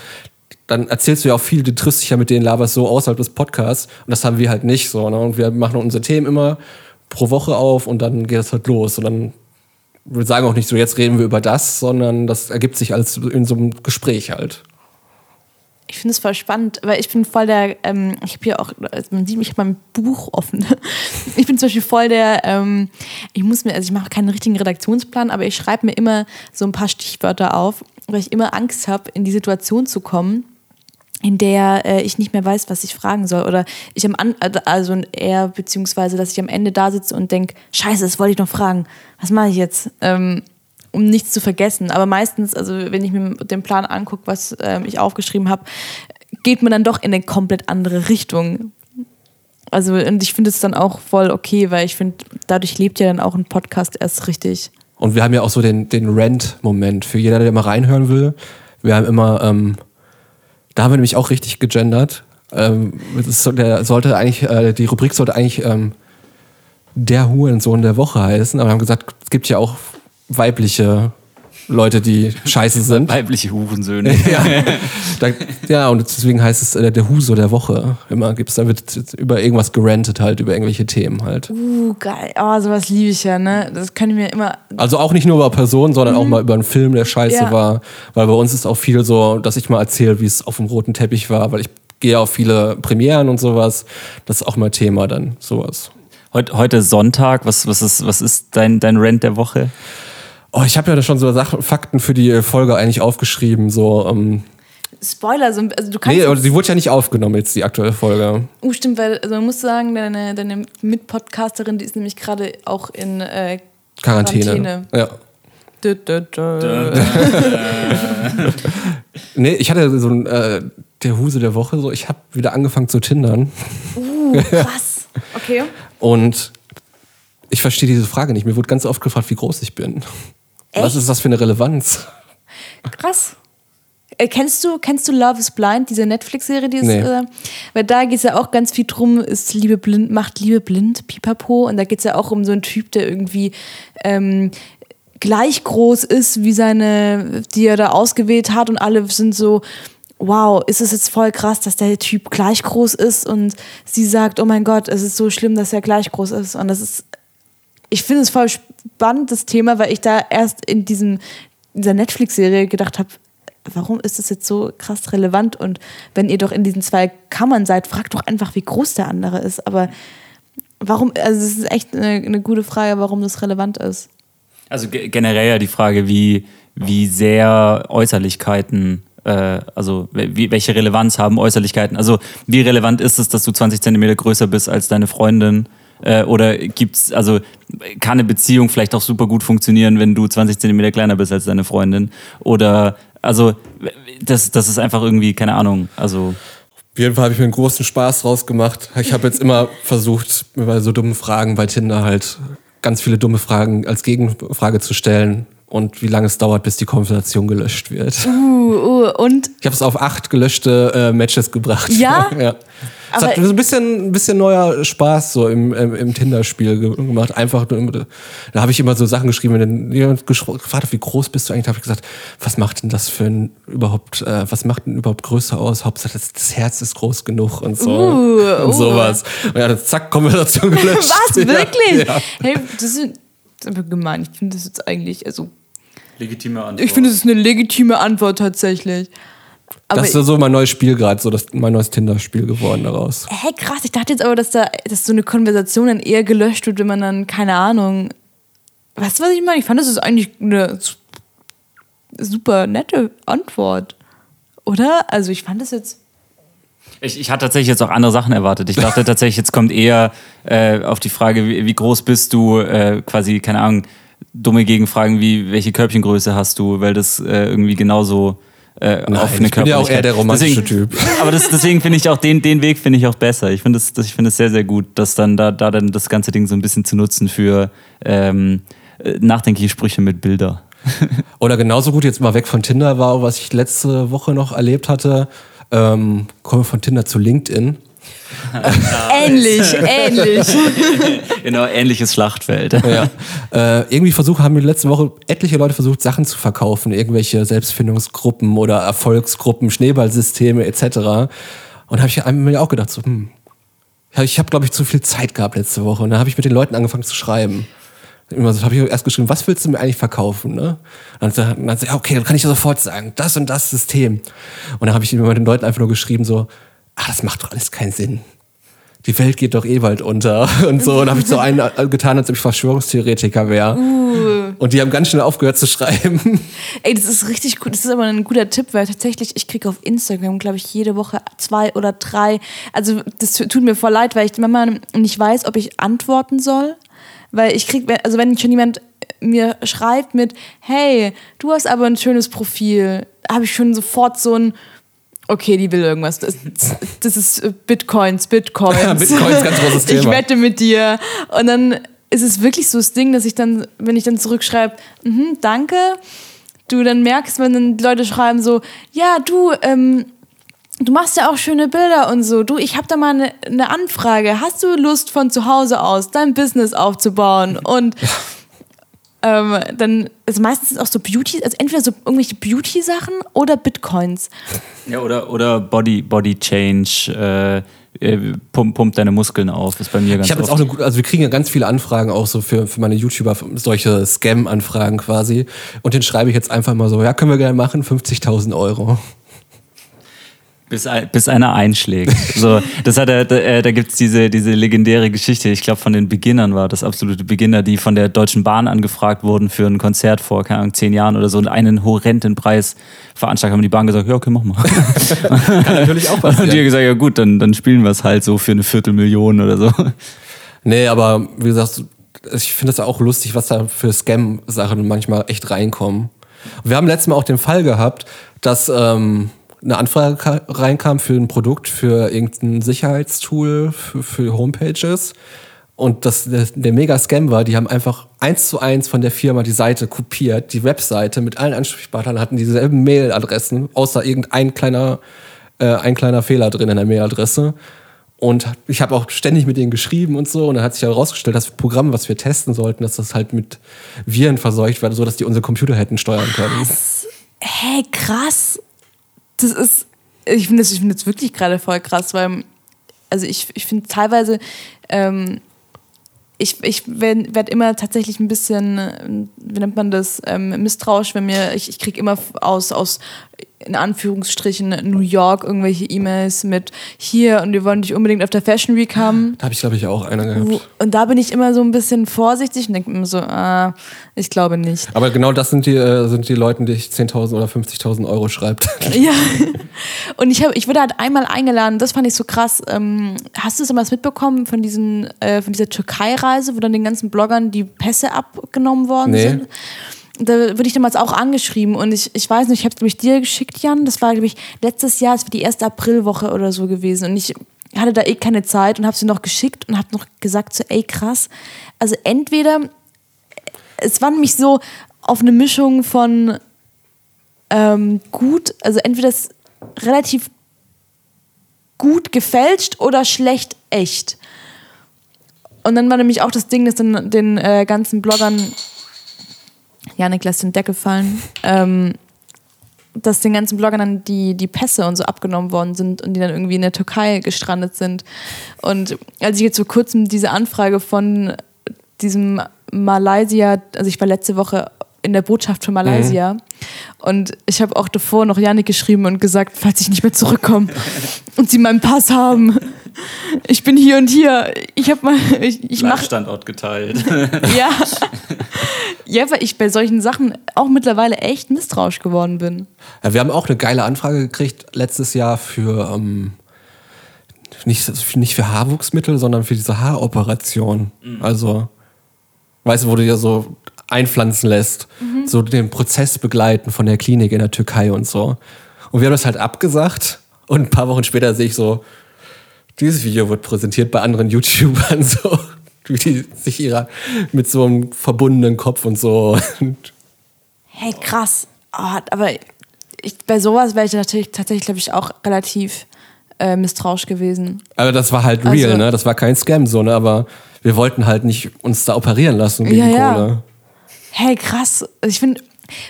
dann erzählst du ja auch viel, du triffst dich ja mit denen, laberst so außerhalb des Podcasts. Und das haben wir halt nicht so. Ne? Und wir machen unsere Themen immer pro Woche auf und dann geht es halt los. Und dann wir sagen auch nicht so, jetzt reden wir über das, sondern das ergibt sich als in so einem Gespräch halt. Ich finde es voll spannend, weil ich bin voll der, ähm, ich habe hier auch, also man sieht ich habe mein Buch offen. (laughs) Ich bin zum Beispiel voll der, ähm, ich muss mir, also ich mache keinen richtigen Redaktionsplan, aber ich schreibe mir immer so ein paar Stichwörter auf, weil ich immer Angst habe, in die Situation zu kommen, in der äh, ich nicht mehr weiß, was ich fragen soll. Oder ich am An also eher, beziehungsweise, dass ich am Ende da sitze und denke, scheiße, das wollte ich noch fragen. Was mache ich jetzt? Ähm, um nichts zu vergessen. Aber meistens, also wenn ich mir den Plan angucke, was ähm, ich aufgeschrieben habe, geht man dann doch in eine komplett andere Richtung. Also, und ich finde es dann auch voll okay, weil ich finde, dadurch lebt ja dann auch ein Podcast erst richtig. Und wir haben ja auch so den, den Rant-Moment für jeder, der mal reinhören will. Wir haben immer, ähm, da haben wir nämlich auch richtig gegendert. Ähm, so, der sollte eigentlich, äh, die Rubrik sollte eigentlich ähm, der Hurensohn der Woche heißen, aber wir haben gesagt, es gibt ja auch weibliche Leute, die scheiße (laughs) sind. Weibliche Hurensöhne. (laughs) ja. (laughs) Da, ja, und deswegen heißt es äh, der Huso der Woche. Immer gibt's, da wird über irgendwas gerantet halt, über irgendwelche Themen halt. Uh, geil. Oh, sowas liebe ich ja, ne? Das können wir immer. Also auch nicht nur über Personen, sondern auch mal über einen Film, der scheiße Ja. war. Weil bei uns ist auch viel so, dass ich mal erzähle, wie es auf dem roten Teppich war, weil ich gehe auf viele Premieren und sowas. Das ist auch mal Thema dann, sowas. Heute, heute Sonntag. Was, was, ist, was ist dein, dein Rant der Woche? Oh, ich habe ja da schon so Sachen, Fakten für die Folge eigentlich aufgeschrieben. So, ähm, Spoiler, so, also du kannst. nee, aber die wurde ja nicht aufgenommen jetzt, die aktuelle Folge. Uh, stimmt, weil also man muss sagen, deine, deine Mitpodcasterin, die ist nämlich gerade auch in äh, Quarantäne. Ja. Dö, dö, dö. (laughs) Nee, ich hatte so ein, äh, der Huse der Woche, so, ich habe wieder angefangen zu tindern. Uh, (laughs) krass. Okay. Und ich verstehe diese Frage nicht. Mir wurde ganz oft gefragt, wie groß ich bin. Was Echt? ist das für eine Relevanz? Krass. Äh, kennst, du, kennst du Love is Blind, diese Netflix-Serie? Die Nee. äh, weil da geht es ja auch ganz viel drum, ist Liebe blind, macht Liebe blind, pipapo. Und da geht es ja auch um so einen Typ, der irgendwie ähm, gleich groß ist wie seine, die er da ausgewählt hat. Und alle sind so, wow, ist es jetzt voll krass, dass der Typ gleich groß ist. Und sie sagt, oh mein Gott, es ist so schlimm, dass er gleich groß ist. Und das ist ich finde es voll spannend, das Thema, weil ich da erst in diesem, dieser Netflix-Serie gedacht habe, warum ist das jetzt so krass relevant? Und wenn ihr doch in diesen zwei Kammern seid, fragt doch einfach, wie groß der andere ist. Aber warum, also es ist echt eine, eine gute Frage, warum das relevant ist. Also ge generell ja die Frage, wie, wie sehr Äußerlichkeiten, äh, also welche Relevanz haben Äußerlichkeiten? Also wie relevant ist es, dass du 20 Zentimeter größer bist als deine Freundin? Äh, oder gibt's, also kann eine Beziehung vielleicht auch super gut funktionieren, wenn du 20 Zentimeter kleiner bist als deine Freundin? Oder also das, das ist einfach irgendwie, keine Ahnung, also. Auf jeden Fall habe ich mir einen großen Spaß draus gemacht. Ich habe jetzt immer versucht, mir bei so dummen Fragen bei Tinder halt ganz viele dumme Fragen als Gegenfrage zu stellen und wie lange es dauert, bis die Konversation gelöscht wird. Uh, uh, und? Ich habe es auf acht gelöschte äh, Matches gebracht. Ja? (laughs) ja. Es hat so ein bisschen, ein bisschen neuer Spaß so im, im, im Tinder-Spiel gemacht. Einfach, da habe ich immer so Sachen geschrieben, wenn jemand gefragt hat, wie groß bist du eigentlich, habe ich gesagt, was macht denn das für ein überhaupt, äh, was macht denn überhaupt Größe aus? Hauptsache das, das Herz ist groß genug und so Uh, und uh. sowas. Und ja, dann zack, Konversation gelöscht. (laughs) Was, wirklich? Ja, ja. Hey, das ist, das ist aber gemein. Ich finde das jetzt eigentlich, also, Legitime Antwort. ich finde, das ist eine legitime Antwort tatsächlich. Aber Das ist so mein neues Spiel gerade, so das, mein neues Tinder-Spiel geworden daraus. Hä, krass, ich dachte jetzt aber, dass da dass so eine Konversation dann eher gelöscht wird, wenn man dann, keine Ahnung. Weißt du, was ich meine? Ich fand, das ist eigentlich eine super nette Antwort. Oder? Also, ich fand das jetzt. Ich, ich hatte tatsächlich jetzt auch andere Sachen erwartet. Ich dachte (laughs) tatsächlich, jetzt kommt eher äh, auf die Frage, wie, wie groß bist du, äh, quasi, keine Ahnung, dumme Gegenfragen wie, welche Körbchengröße hast du, weil das äh, irgendwie genauso äh, Nein, auf eine ich bin ja auch eher der romantische deswegen, Typ. (laughs) Aber das, deswegen finde ich auch den, den Weg finde ich auch besser. Ich finde es das, ich finde es sehr, sehr gut, dass dann da, da dann das ganze Ding so ein bisschen zu nutzen für ähm, äh, nachdenkliche Sprüche mit Bilder. (laughs) Oder genauso gut, jetzt mal weg von Tinder war, was ich letzte Woche noch erlebt hatte. Ähm, kommen wir von Tinder zu LinkedIn. (laughs) Ähnlich, ähnlich. (laughs) Genau, ähnliches Schlachtfeld. Ja. äh, irgendwie versuchen, haben mir letzte Woche etliche Leute versucht, Sachen zu verkaufen, irgendwelche Selbstfindungsgruppen oder Erfolgsgruppen, Schneeballsysteme etc. Und habe ich mir auch gedacht, so, hm, ja, ich habe, glaube ich, zu viel Zeit gehabt letzte Woche. Und dann habe ich mit den Leuten angefangen zu schreiben. Immer so habe ich erst geschrieben, was willst du mir eigentlich verkaufen? Ne? Und dann, dann so, ja, okay, dann kann ich ja sofort sagen, das und das System. Und dann habe ich immer mit den Leuten einfach nur geschrieben, so, ah, das macht doch alles keinen Sinn. Die Welt geht doch eh bald unter (laughs) und so. Und habe ich so einen äh, getan, als ob ich Verschwörungstheoretiker wäre. Und die haben ganz schnell aufgehört zu schreiben. (laughs) Ey, das ist richtig gut. Das ist aber ein guter Tipp, weil tatsächlich, ich kriege auf Instagram, glaube ich, jede Woche zwei oder drei. Also, das tut mir voll leid, weil ich manchmal nicht weiß, ob ich antworten soll. Weil ich kriege, also wenn schon jemand mir schreibt mit, hey, du hast aber ein schönes Profil, habe ich schon sofort so ein, okay, die will irgendwas. Das, das ist Bitcoins, Bitcoins. Ja, Bitcoins, ganz großes (laughs) Ich Thema. wette mit dir. Und dann ist es wirklich so das Ding, dass ich dann, wenn ich dann zurückschreibe, mhm, danke, du dann merkst, wenn dann Leute schreiben so, ja, du, ähm, du machst ja auch schöne Bilder und so. Du, ich habe da mal eine, eine Anfrage. Hast du Lust von zu Hause aus dein Business aufzubauen? Und (laughs) ähm, dann, also meistens sind es auch so Beauty, also entweder so irgendwelche Beauty-Sachen oder Bitcoins. Ja, oder, oder Body, Body Change, äh, äh, pump, pump deine Muskeln auf, ist bei mir ganz Ich habe jetzt auch eine gute, also wir kriegen ja ganz viele Anfragen auch so für, für meine YouTuber, solche Scam-Anfragen quasi. Und den schreibe ich jetzt einfach mal so, ja, können wir gerne machen, 50.000 Euro. Bis, ein- bis einer einschlägt. So, das hat er, da, äh, da gibt's diese, diese legendäre Geschichte, ich glaube von den Beginnern war das absolute Beginner, die von der Deutschen Bahn angefragt wurden für ein Konzert vor, keine Ahnung, zehn Jahren oder so und einen horrenden Preis veranschlagt haben. Die Bahn gesagt, ja, okay, mach mal. (laughs) Kann natürlich auch Und die haben gesagt, ja gut, dann, dann spielen wir es halt so für eine Viertelmillion oder so. Nee, aber wie gesagt, ich finde es auch lustig, was da für Scam-Sachen manchmal echt reinkommen. Wir haben letztes Mal auch den Fall gehabt, dass ähm, eine Anfrage ka- reinkam für ein Produkt, für irgendein Sicherheitstool, für, für Homepages. Und das, der, der Mega-Scam war, die haben einfach eins zu eins von der Firma die Seite kopiert, die Webseite mit allen Ansprechpartnern hatten dieselben Mailadressen, außer irgendein kleiner, äh, ein kleiner Fehler drin in der Mailadresse. Und ich habe auch ständig mit denen geschrieben und so. Und dann hat sich herausgestellt, dass das Programm, was wir testen sollten, dass das halt mit Viren verseucht wird, so dass die unsere Computer hätten steuern können. Hä, krass. Das ist, ich finde das, ich finde das wirklich gerade voll krass, weil, also ich, ich finde teilweise, ähm, ich, ich werde werd immer tatsächlich ein bisschen, ähm, wie nennt man das, ähm, misstrauisch, wenn mir, ich, ich kriege immer aus, aus in Anführungsstrichen New York irgendwelche E-Mails mit hier und wir wollen dich unbedingt auf der Fashion Week haben. Da habe ich, glaube ich, auch einer gehabt. Wo, und da bin ich immer so ein bisschen vorsichtig und denke mir so, ah, ich glaube nicht. Aber genau das sind die, äh, sind die Leute, die ich 10.000 oder 50.000 Euro schreibt. (laughs) Ja. Und ich, hab, ich wurde halt einmal eingeladen, das fand ich so krass. Ähm, hast du es damals mitbekommen von, diesen, äh, von dieser Türkei-Reise, wo dann den ganzen Bloggern die Pässe abgenommen worden Nee. sind? Da wurde ich damals auch angeschrieben und ich, ich weiß nicht, ich habe es nämlich dir geschickt, Jan. Das war, glaube ich, letztes Jahr, es war die erste Aprilwoche oder so gewesen. Und ich hatte da eh keine Zeit und habe sie noch geschickt und habe noch gesagt, so, ey, krass. Also entweder, es war nämlich so auf eine Mischung von ähm, gut, also entweder es relativ gut gefälscht oder schlecht echt. Und dann war nämlich auch das Ding, dass dann den äh, ganzen Bloggern, Janik lässt den Deckel fallen, ähm, dass den ganzen Bloggern dann die, die Pässe und so abgenommen worden sind und die dann irgendwie in der Türkei gestrandet sind. Und als ich jetzt vor kurzem diese Anfrage von diesem Malaysia, also ich war letzte Woche in der Botschaft für Malaysia und ich habe auch davor noch Janik geschrieben und gesagt, falls ich nicht mehr zurückkomme (laughs) und sie meinen Pass haben, ich bin hier und hier, ich habe mal, ich, ich mache Standort geteilt. ja. (laughs) (laughs) Ja, weil ich bei solchen Sachen auch mittlerweile echt misstrauisch geworden bin. Ja, wir haben auch eine geile Anfrage gekriegt letztes Jahr für ähm, nicht, nicht für Haarwuchsmittel, sondern für diese Haaroperation. Also, weißt du, wo du dir so einpflanzen lässt, so den Prozess begleiten von der Klinik in der Türkei und so. Und wir haben das halt abgesagt und ein paar Wochen später sehe ich so, dieses Video wird präsentiert bei anderen YouTubern (laughs) so, (laughs) die sich ihrer mit so einem verbundenen Kopf und so. Hey, krass. Oh, aber ich, bei sowas wäre ich natürlich tatsächlich, glaube ich, auch relativ äh, misstrauisch gewesen. Aber das war halt real, Also- ne? Das war kein Scam, so, ne? Aber wir wollten halt nicht uns da operieren lassen gegen Ja, ja. Kohle. Hey, krass. Also ich finde,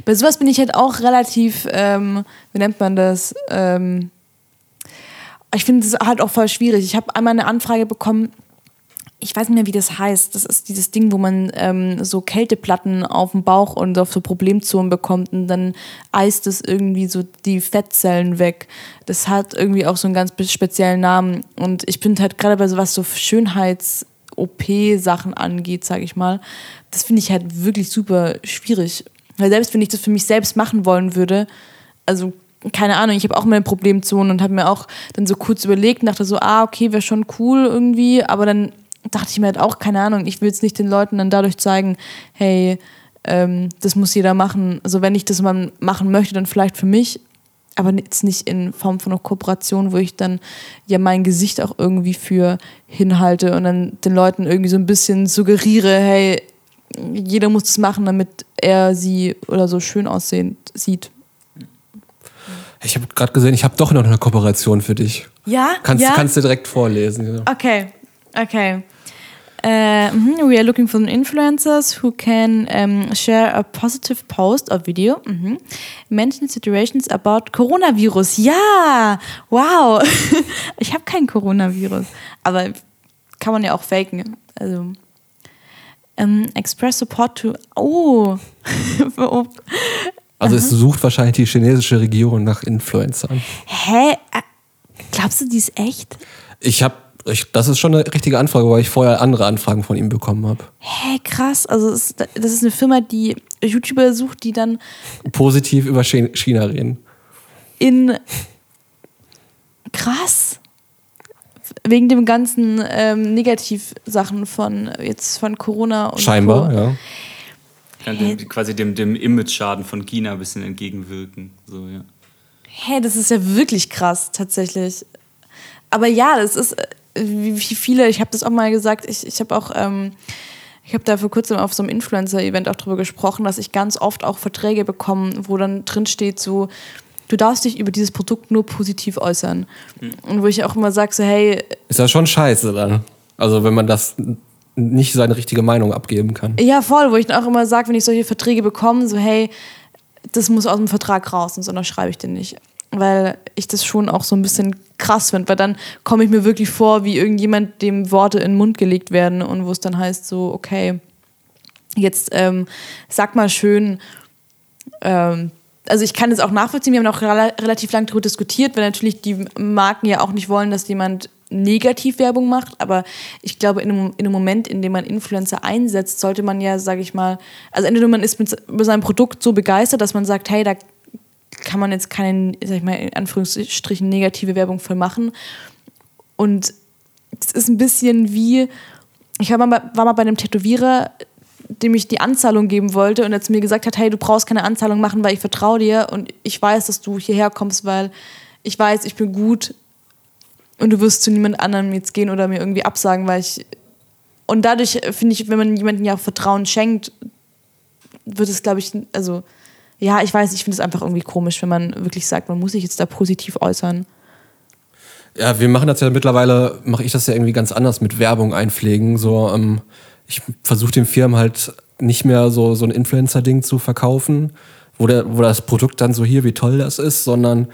bei sowas bin ich halt auch relativ, ähm, wie nennt man das? Ähm, ich finde es halt auch voll schwierig. Ich habe einmal eine Anfrage bekommen, ich weiß nicht mehr, wie das heißt. Das ist dieses Ding, wo man ähm, so Kälteplatten auf dem Bauch und auf so Problemzonen bekommt und dann eist es irgendwie so die Fettzellen weg. Das hat irgendwie auch so einen ganz speziellen Namen. Und ich bin halt gerade bei sowas so Schönheits-OP-Sachen angeht, sage ich mal, das finde ich halt wirklich super schwierig. Weil selbst wenn ich das für mich selbst machen wollen würde, also keine Ahnung, ich habe auch meine Problemzonen und habe mir auch dann so kurz überlegt dachte so, ah, okay, wäre schon cool irgendwie, aber dann dachte ich mir halt auch, keine Ahnung, ich will jetzt nicht den Leuten dann dadurch zeigen, hey, ähm, das muss jeder machen. Also wenn ich das mal machen möchte, dann vielleicht für mich, aber jetzt nicht in Form von einer Kooperation, wo ich dann ja mein Gesicht auch irgendwie für hinhalte und dann den Leuten irgendwie so ein bisschen suggeriere, hey, jeder muss das machen, damit er sie oder so schön aussehend sieht. Ich habe gerade gesehen, ich habe doch noch eine Kooperation für dich. Ja? Kannst, ja? kannst du direkt vorlesen. Okay, okay. Uh, we are looking for influencers who can um, share a positive post or video. Mhm. Mention situations about Coronavirus. Ja, wow. (laughs) ich habe kein Coronavirus, aber kann man ja auch faken. Also um, express support to. Oh. (laughs) Also es sucht wahrscheinlich die chinesische Regierung nach Influencern. Hä? Äh, Glaubst du, die ist echt? Ich habe, ich, das ist schon eine richtige Anfrage, weil ich vorher andere Anfragen von ihm bekommen habe. Hä, krass. Also es, das ist eine Firma, die YouTuber sucht, die dann Positiv über Chi- China reden. in krass wegen dem ganzen ähm, Negativsachen von jetzt von Corona und Scheinbar, Co. ja. Ja, dem, quasi dem, dem Image-Schaden von China ein bisschen entgegenwirken. So, ja. Hä, das ist ja wirklich krass tatsächlich. Aber ja, das ist wie, wie viele. Ich habe das auch mal gesagt. Ich, ich habe auch ähm, ich habe da vor kurzem auf so einem Influencer-Event auch drüber gesprochen, dass ich ganz oft auch Verträge bekomme, wo dann drin steht so du darfst dich über dieses Produkt nur positiv äußern. Und wo ich auch immer sage so hey Ist ja schon scheiße dann. Also wenn man das nicht seine richtige Meinung abgeben kann. Ja, voll, wo ich dann auch immer sage, wenn ich solche Verträge bekomme, so hey, das muss aus dem Vertrag raus und so, dann schreibe ich den nicht. Weil ich das schon auch so ein bisschen krass finde, weil dann komme ich mir wirklich vor, wie irgendjemand dem Worte in den Mund gelegt werden und wo es dann heißt so, okay, jetzt ähm, sag mal schön, ähm, also ich kann es auch nachvollziehen, wir haben auch rela relativ lange darüber diskutiert, weil natürlich die Marken ja auch nicht wollen, dass jemand Negativwerbung macht, aber ich glaube, in einem, in einem Moment, in dem man Influencer einsetzt, sollte man ja, sage ich mal, also entweder man ist mit, über sein Produkt so begeistert, dass man sagt, hey, da kann man jetzt keine, sag ich mal, in Anführungsstrichen negative Werbung für machen. Und es ist ein bisschen wie, ich war mal, war mal bei einem Tätowierer, dem ich die Anzahlung geben wollte und er zu mir gesagt hat, hey, du brauchst keine Anzahlung machen, weil ich vertraue dir und ich weiß, dass du hierher kommst, weil ich weiß, ich bin gut und du wirst zu niemand anderem jetzt gehen oder mir irgendwie absagen, weil ich und dadurch finde ich, wenn man jemandem ja Vertrauen schenkt, wird es, glaube ich, also ja, ich weiß, ich finde es einfach irgendwie komisch, wenn man wirklich sagt, man muss sich jetzt da positiv äußern. Ja, wir machen das ja mittlerweile, mache ich das ja irgendwie ganz anders mit Werbung einpflegen. So, ähm, ich versuche den Firmen halt nicht mehr so, so ein Influencer-Ding zu verkaufen, wo, der, wo das Produkt dann so hier, wie toll das ist, sondern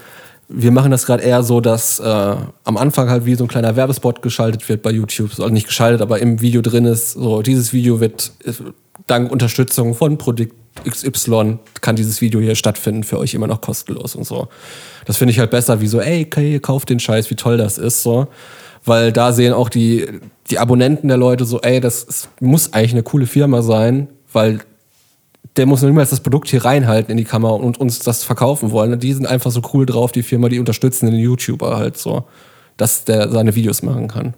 wir machen das gerade eher so, dass äh, am Anfang halt wie so ein kleiner Werbespot geschaltet wird bei YouTube. Also nicht geschaltet, aber im Video drin ist, so dieses Video wird äh, dank Unterstützung von Produkt XY kann dieses Video hier stattfinden, für euch immer noch kostenlos und so. Das finde ich halt besser, wie so, ey, okay, kauft den Scheiß, wie toll das ist, so. Weil da sehen auch die, die Abonnenten der Leute so, ey, das ist, muss eigentlich eine coole Firma sein, weil der muss niemals das Produkt hier reinhalten in die Kamera und uns das verkaufen wollen. Die sind einfach so cool drauf, die Firma, die unterstützen den YouTuber halt so, dass der seine Videos machen kann.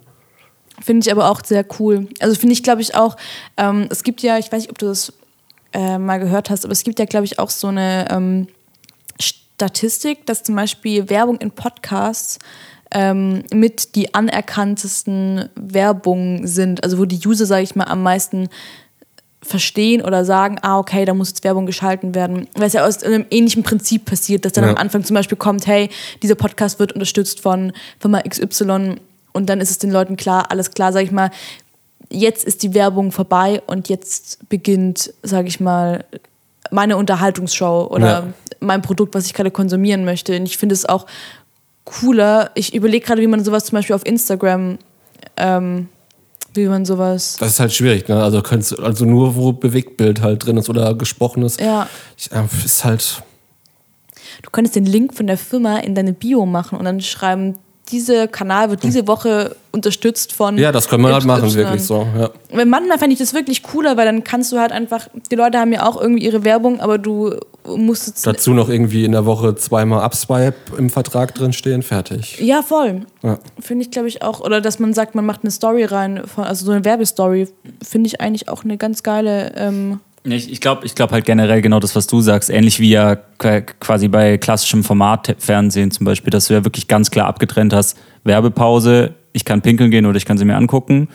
Finde ich aber auch sehr cool. Also finde ich, glaube ich, auch, ähm, es gibt ja, ich weiß nicht, ob du das äh, mal gehört hast, aber es gibt ja, glaube ich, auch so eine ähm, Statistik, dass zum Beispiel Werbung in Podcasts ähm, mit die anerkanntesten Werbungen sind. Also wo die User, sage ich mal, am meisten verstehen oder sagen, ah, okay, da muss jetzt Werbung geschalten werden. Weil es ja aus einem ähnlichen Prinzip passiert, dass dann ja. am Anfang zum Beispiel kommt, hey, dieser Podcast wird unterstützt von Firma XY und dann ist es den Leuten klar, alles klar, sag ich mal, jetzt ist die Werbung vorbei und jetzt beginnt, sage ich mal, meine Unterhaltungsshow oder ja. mein Produkt, was ich gerade konsumieren möchte. Und ich finde es auch cooler. Ich überlege gerade, wie man sowas zum Beispiel auf Instagram, ähm, wie man sowas. Das ist halt schwierig, ne? Also, kannst, also nur, wo Bewegtbild halt drin ist oder gesprochenes. Ja. Ich, äh, ist halt. Du könntest den Link von der Firma in deine Bio machen und dann schreiben dieser Kanal wird diese Woche unterstützt von. Ja, das können wir halt machen, wirklich so. Ja. Manchmal fände ich das wirklich cooler, weil dann kannst du halt einfach, die Leute haben ja auch irgendwie ihre Werbung, aber du musst jetzt. Dazu noch irgendwie in der Woche zweimal Upswipe im Vertrag drin stehen, fertig. Ja, voll. Ja. Finde ich, glaube ich, auch. Oder dass man sagt, man macht eine Story rein, also so eine Werbestory, finde ich eigentlich auch eine ganz geile. Ähm, ich, ich glaube ich glaub halt generell genau das, was du sagst, ähnlich wie ja quasi bei klassischem Formatfernsehen zum Beispiel, dass du ja wirklich ganz klar abgetrennt hast, Werbepause, ich kann pinkeln gehen oder ich kann sie mir angucken,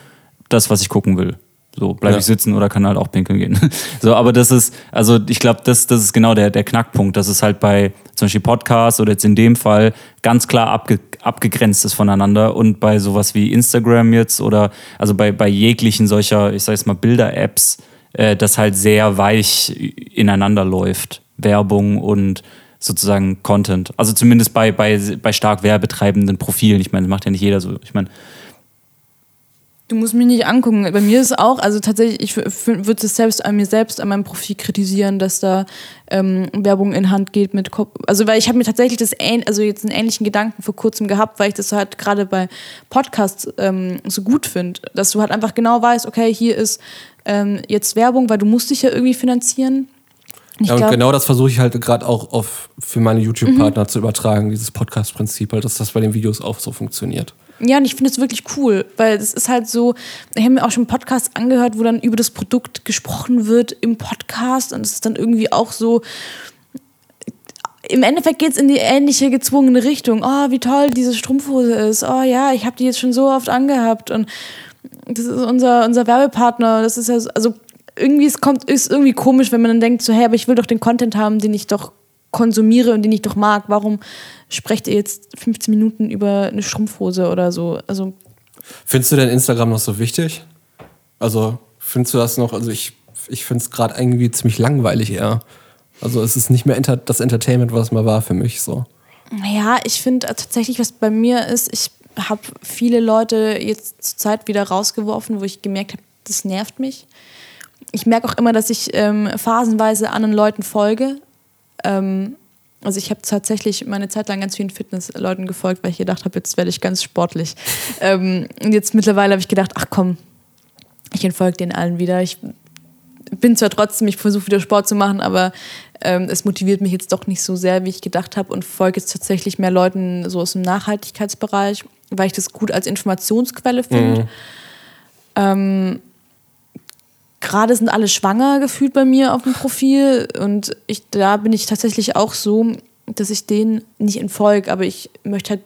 das, was ich gucken will. So, bleibe ja. ich sitzen oder kann halt auch pinkeln gehen. (laughs) so, aber das ist, also ich glaube, das, das ist genau der, der Knackpunkt, dass es halt bei zum Beispiel Podcasts oder jetzt in dem Fall ganz klar abge, abgegrenzt ist voneinander und bei sowas wie Instagram jetzt oder also bei, bei jeglichen solcher, ich sag jetzt mal, Bilder-Apps, äh, das halt sehr weich ineinander läuft. Werbung und sozusagen Content. Also zumindest bei, bei, bei stark werbetreibenden Profilen. Ich meine, das macht ja nicht jeder so. Ich meine, Du musst mich nicht angucken. Bei mir ist auch, also tatsächlich, ich würde es selbst an mir selbst, an meinem Profil kritisieren, dass da ähm, Werbung in Hand geht mit Kopf. Also, weil ich habe mir tatsächlich das, also jetzt einen ähnlichen Gedanken vor kurzem gehabt, weil ich das halt gerade bei Podcasts ähm, so gut finde, dass du halt einfach genau weißt, okay, hier ist ähm, jetzt Werbung, weil du musst dich ja irgendwie finanzieren. Ich ja, und glaub, genau das versuche ich halt gerade auch auf, für meine YouTube-Partner mhm. zu übertragen, dieses Podcast-Prinzip, halt, dass das bei den Videos auch so funktioniert. Ja, und ich finde es wirklich cool, weil es ist halt so, ich habe mir auch schon Podcasts angehört, wo dann über das Produkt gesprochen wird im Podcast und es ist dann irgendwie auch so, im Endeffekt geht es in die ähnliche gezwungene Richtung. Oh, wie toll diese Strumpfhose ist. Oh ja, ich habe die jetzt schon so oft angehabt und das ist unser, unser Werbepartner. Das ist ja, so, also irgendwie, es kommt, ist irgendwie komisch, wenn man dann denkt, so, hey, aber ich will doch den Content haben, den ich doch konsumiere und den ich doch mag, warum sprecht ihr jetzt 15 Minuten über eine Strumpfhose oder so? Also Findest du denn Instagram noch so wichtig? Also findest du das noch, also ich, ich finde es gerade irgendwie ziemlich langweilig eher. Also es ist nicht mehr das Entertainment, was es mal war für mich so. Ja, ich finde tatsächlich, was bei mir ist, ich habe viele Leute jetzt zur Zeit wieder rausgeworfen, wo ich gemerkt habe, das nervt mich. Ich merke auch immer, dass ich ähm, phasenweise anderen Leuten folge, ähm, Also ich habe tatsächlich meine Zeit lang ganz vielen Fitnessleuten gefolgt, weil ich gedacht habe, jetzt werde ich ganz sportlich. (laughs) ähm, und jetzt mittlerweile habe ich gedacht, ach komm, ich entfolge den allen wieder. Ich bin zwar trotzdem, ich versuche wieder Sport zu machen, aber ähm, es motiviert mich jetzt doch nicht so sehr, wie ich gedacht habe und folge jetzt tatsächlich mehr Leuten so aus dem Nachhaltigkeitsbereich, weil ich das gut als Informationsquelle finde. Mhm. Ähm, Gerade sind alle schwanger gefühlt bei mir auf dem Profil und ich, da bin ich tatsächlich auch so, dass ich denen nicht entfolge, aber ich möchte halt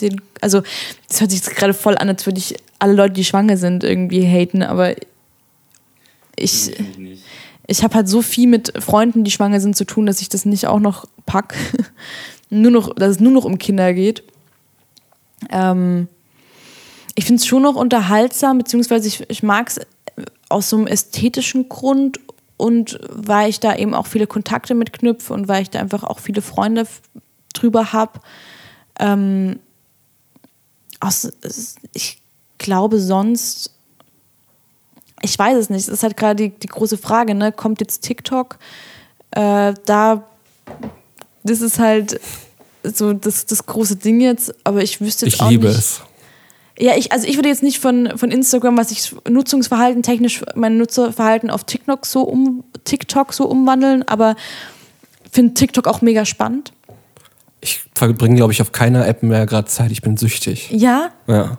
den, also das hört sich jetzt gerade voll an, als würde ich alle Leute, die schwanger sind, irgendwie haten, aber ich, ich habe halt so viel mit Freunden, die schwanger sind, zu tun, dass ich das nicht auch noch pack. (laughs) nur noch, dass es nur noch um Kinder geht. Ähm, ich finde es schon noch unterhaltsam, beziehungsweise ich, ich mag es aus so einem ästhetischen Grund und weil ich da eben auch viele Kontakte mitknüpfe und weil ich da einfach auch viele Freunde drüber habe. Ähm, ich glaube sonst, ich weiß es nicht, es ist halt gerade die, die große Frage, ne? kommt jetzt TikTok? Äh, da, das ist halt so das, das große Ding jetzt, aber ich wüsste jetzt Ich auch liebe nicht. es. Ja, ich, also ich würde jetzt nicht von, von Instagram, was ich Nutzungsverhalten technisch, mein Nutzerverhalten auf TikTok so um TikTok so umwandeln, aber finde TikTok auch mega spannend. Ich verbringe, glaube ich, auf keiner App mehr gerade Zeit. Ich bin süchtig. Ja, Ja.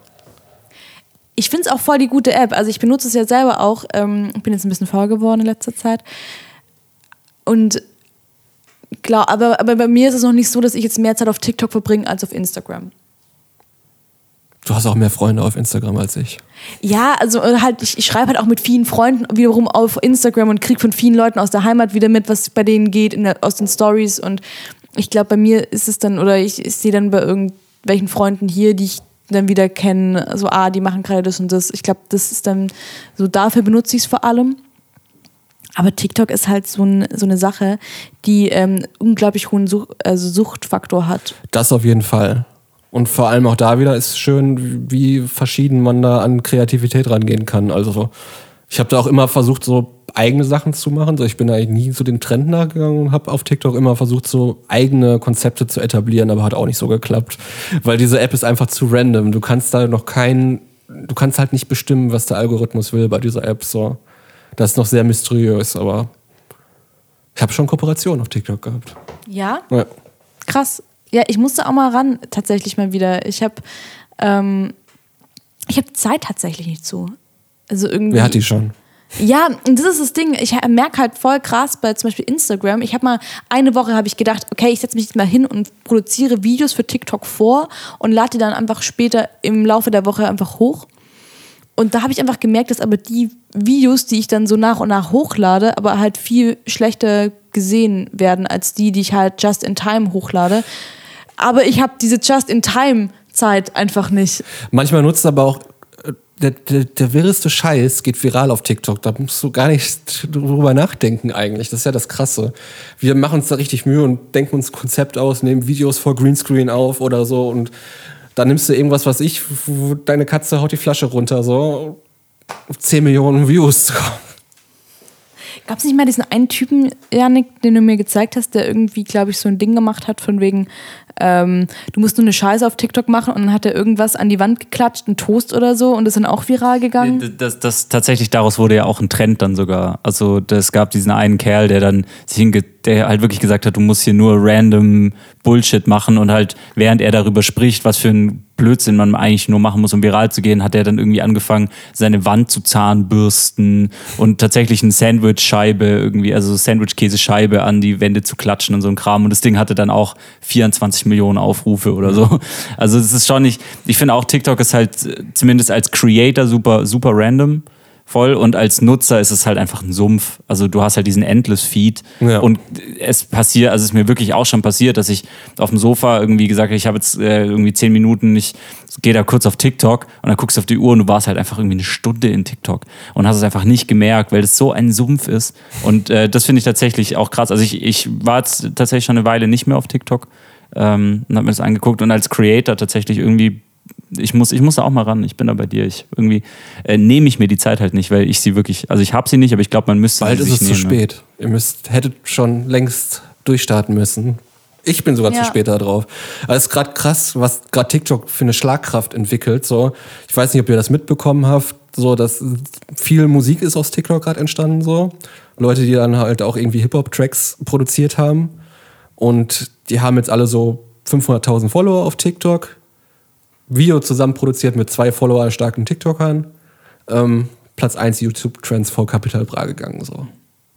ich finde es auch voll die gute App. Also ich benutze es ja selber auch. Ähm, ich bin jetzt ein bisschen faul geworden in letzter Zeit. Und klar, aber, aber bei mir ist es noch nicht so, dass ich jetzt mehr Zeit auf TikTok verbringe als auf Instagram. Du hast auch mehr Freunde auf Instagram als ich. Ja, also äh, halt, ich, ich schreibe halt auch mit vielen Freunden wiederum auf Instagram und kriege von vielen Leuten aus der Heimat wieder mit, was bei denen geht in der, aus den Stories. Und ich glaube, bei mir ist es dann, oder ich, ich sehe dann bei irgendwelchen Freunden hier, die ich dann wieder kenne, so, ah, die machen gerade das und das. Ich glaube, das ist dann, so dafür benutze ich es vor allem. Aber TikTok ist halt so, ein, so eine Sache, die ähm, unglaublich hohen Such, also Suchtfaktor hat. Das auf jeden Fall. Und vor allem auch da wieder ist schön, wie verschieden man da an Kreativität rangehen kann. Also ich habe da auch immer versucht, so eigene Sachen zu machen. So, ich bin eigentlich nie zu den Trend nachgegangen und habe auf TikTok immer versucht, so eigene Konzepte zu etablieren, aber hat auch nicht so geklappt. Weil diese App ist einfach zu random. Du kannst da noch keinen, du kannst halt nicht bestimmen, was der Algorithmus will bei dieser App. So. Das ist noch sehr mysteriös, aber ich habe schon Kooperationen auf TikTok gehabt. Ja? Ja. Krass. Ja, ich musste auch mal ran, tatsächlich mal wieder. Ich habe ähm, ich habe Zeit tatsächlich nicht zu. Also irgendwie. Wer hat die schon? Ja, und das ist das Ding. Ich merke halt voll krass bei zum Beispiel Instagram. Ich habe mal eine Woche habe ich gedacht, okay, ich setze mich jetzt mal hin und produziere Videos für TikTok vor und lade die dann einfach später im Laufe der Woche einfach hoch. Und da habe ich einfach gemerkt, dass aber die Videos, die ich dann so nach und nach hochlade, aber halt viel schlechter gesehen werden als die, die ich halt just in time hochlade. Aber ich habe diese just in time Zeit einfach nicht. Manchmal nutzt aber auch äh, der, der, der wirreste Scheiß geht viral auf TikTok. Da musst du gar nicht (laughs) drüber nachdenken eigentlich. Das ist ja das Krasse. Wir machen uns da richtig Mühe und denken uns Konzept aus, nehmen Videos vor Greenscreen auf oder so und dann nimmst du irgendwas, was ich, deine Katze haut die Flasche runter, so 10 Millionen Views. (laughs) Gab es nicht mal diesen einen Typen, Janik, den du mir gezeigt hast, der irgendwie, glaube ich, so ein Ding gemacht hat, von wegen, ähm, du musst nur eine Scheiße auf TikTok machen und dann hat er irgendwas an die Wand geklatscht, einen Toast oder so und ist dann auch viral gegangen? Das, das, tatsächlich daraus wurde ja auch ein Trend dann sogar. Also es gab diesen einen Kerl, der dann sich hinge der halt wirklich gesagt hat, du musst hier nur random Bullshit machen und halt während er darüber spricht, was für ein Blödsinn man eigentlich nur machen muss, um viral zu gehen, hat er dann irgendwie angefangen, seine Wand zu zahnbürsten und tatsächlich eine Sandwich-Scheibe irgendwie, also Sandwich-Käsescheibe an die Wände zu klatschen und so ein Kram. Und das Ding hatte dann auch 24 Millionen Aufrufe oder so. Also es ist schon nicht, ich finde auch TikTok ist halt zumindest als Creator super, super random voll und als Nutzer ist es halt einfach ein Sumpf. Also du hast halt diesen Endless Feed Ja. und es passiert, also es ist mir wirklich auch schon passiert, dass ich auf dem Sofa irgendwie gesagt habe, ich habe jetzt äh, irgendwie zehn Minuten, ich gehe da kurz auf TikTok und dann guckst du auf die Uhr und du warst halt einfach irgendwie eine Stunde in TikTok und hast es einfach nicht gemerkt, weil das so ein Sumpf ist. Und äh, das finde ich tatsächlich auch krass. Also ich, ich war jetzt tatsächlich schon eine Weile nicht mehr auf TikTok ähm, und habe mir das angeguckt und als Creator tatsächlich irgendwie ich muss, ich muss da auch mal ran. Ich bin da bei dir. Ich irgendwie äh, nehme ich mir die Zeit halt nicht, weil ich sie wirklich, also ich habe sie nicht, aber ich glaube, man müsste Bald sie ist sich es zu nehmen, ne? spät. Ihr müsst, hättet schon längst durchstarten müssen. Ich bin sogar Ja. zu spät da drauf. Also es ist gerade krass, was gerade TikTok für eine Schlagkraft entwickelt. So, ich weiß nicht, ob ihr das mitbekommen habt. So, dass viel Musik ist aus TikTok gerade entstanden. So, Leute, die dann halt auch irgendwie Hip-Hop-Tracks produziert haben. Und die haben jetzt alle so 500.000 Follower auf TikTok. Video zusammen produziert mit zwei Follower starken TikTokern. Ähm, Platz 1 YouTube-Trends vor Capital Bra gegangen. So.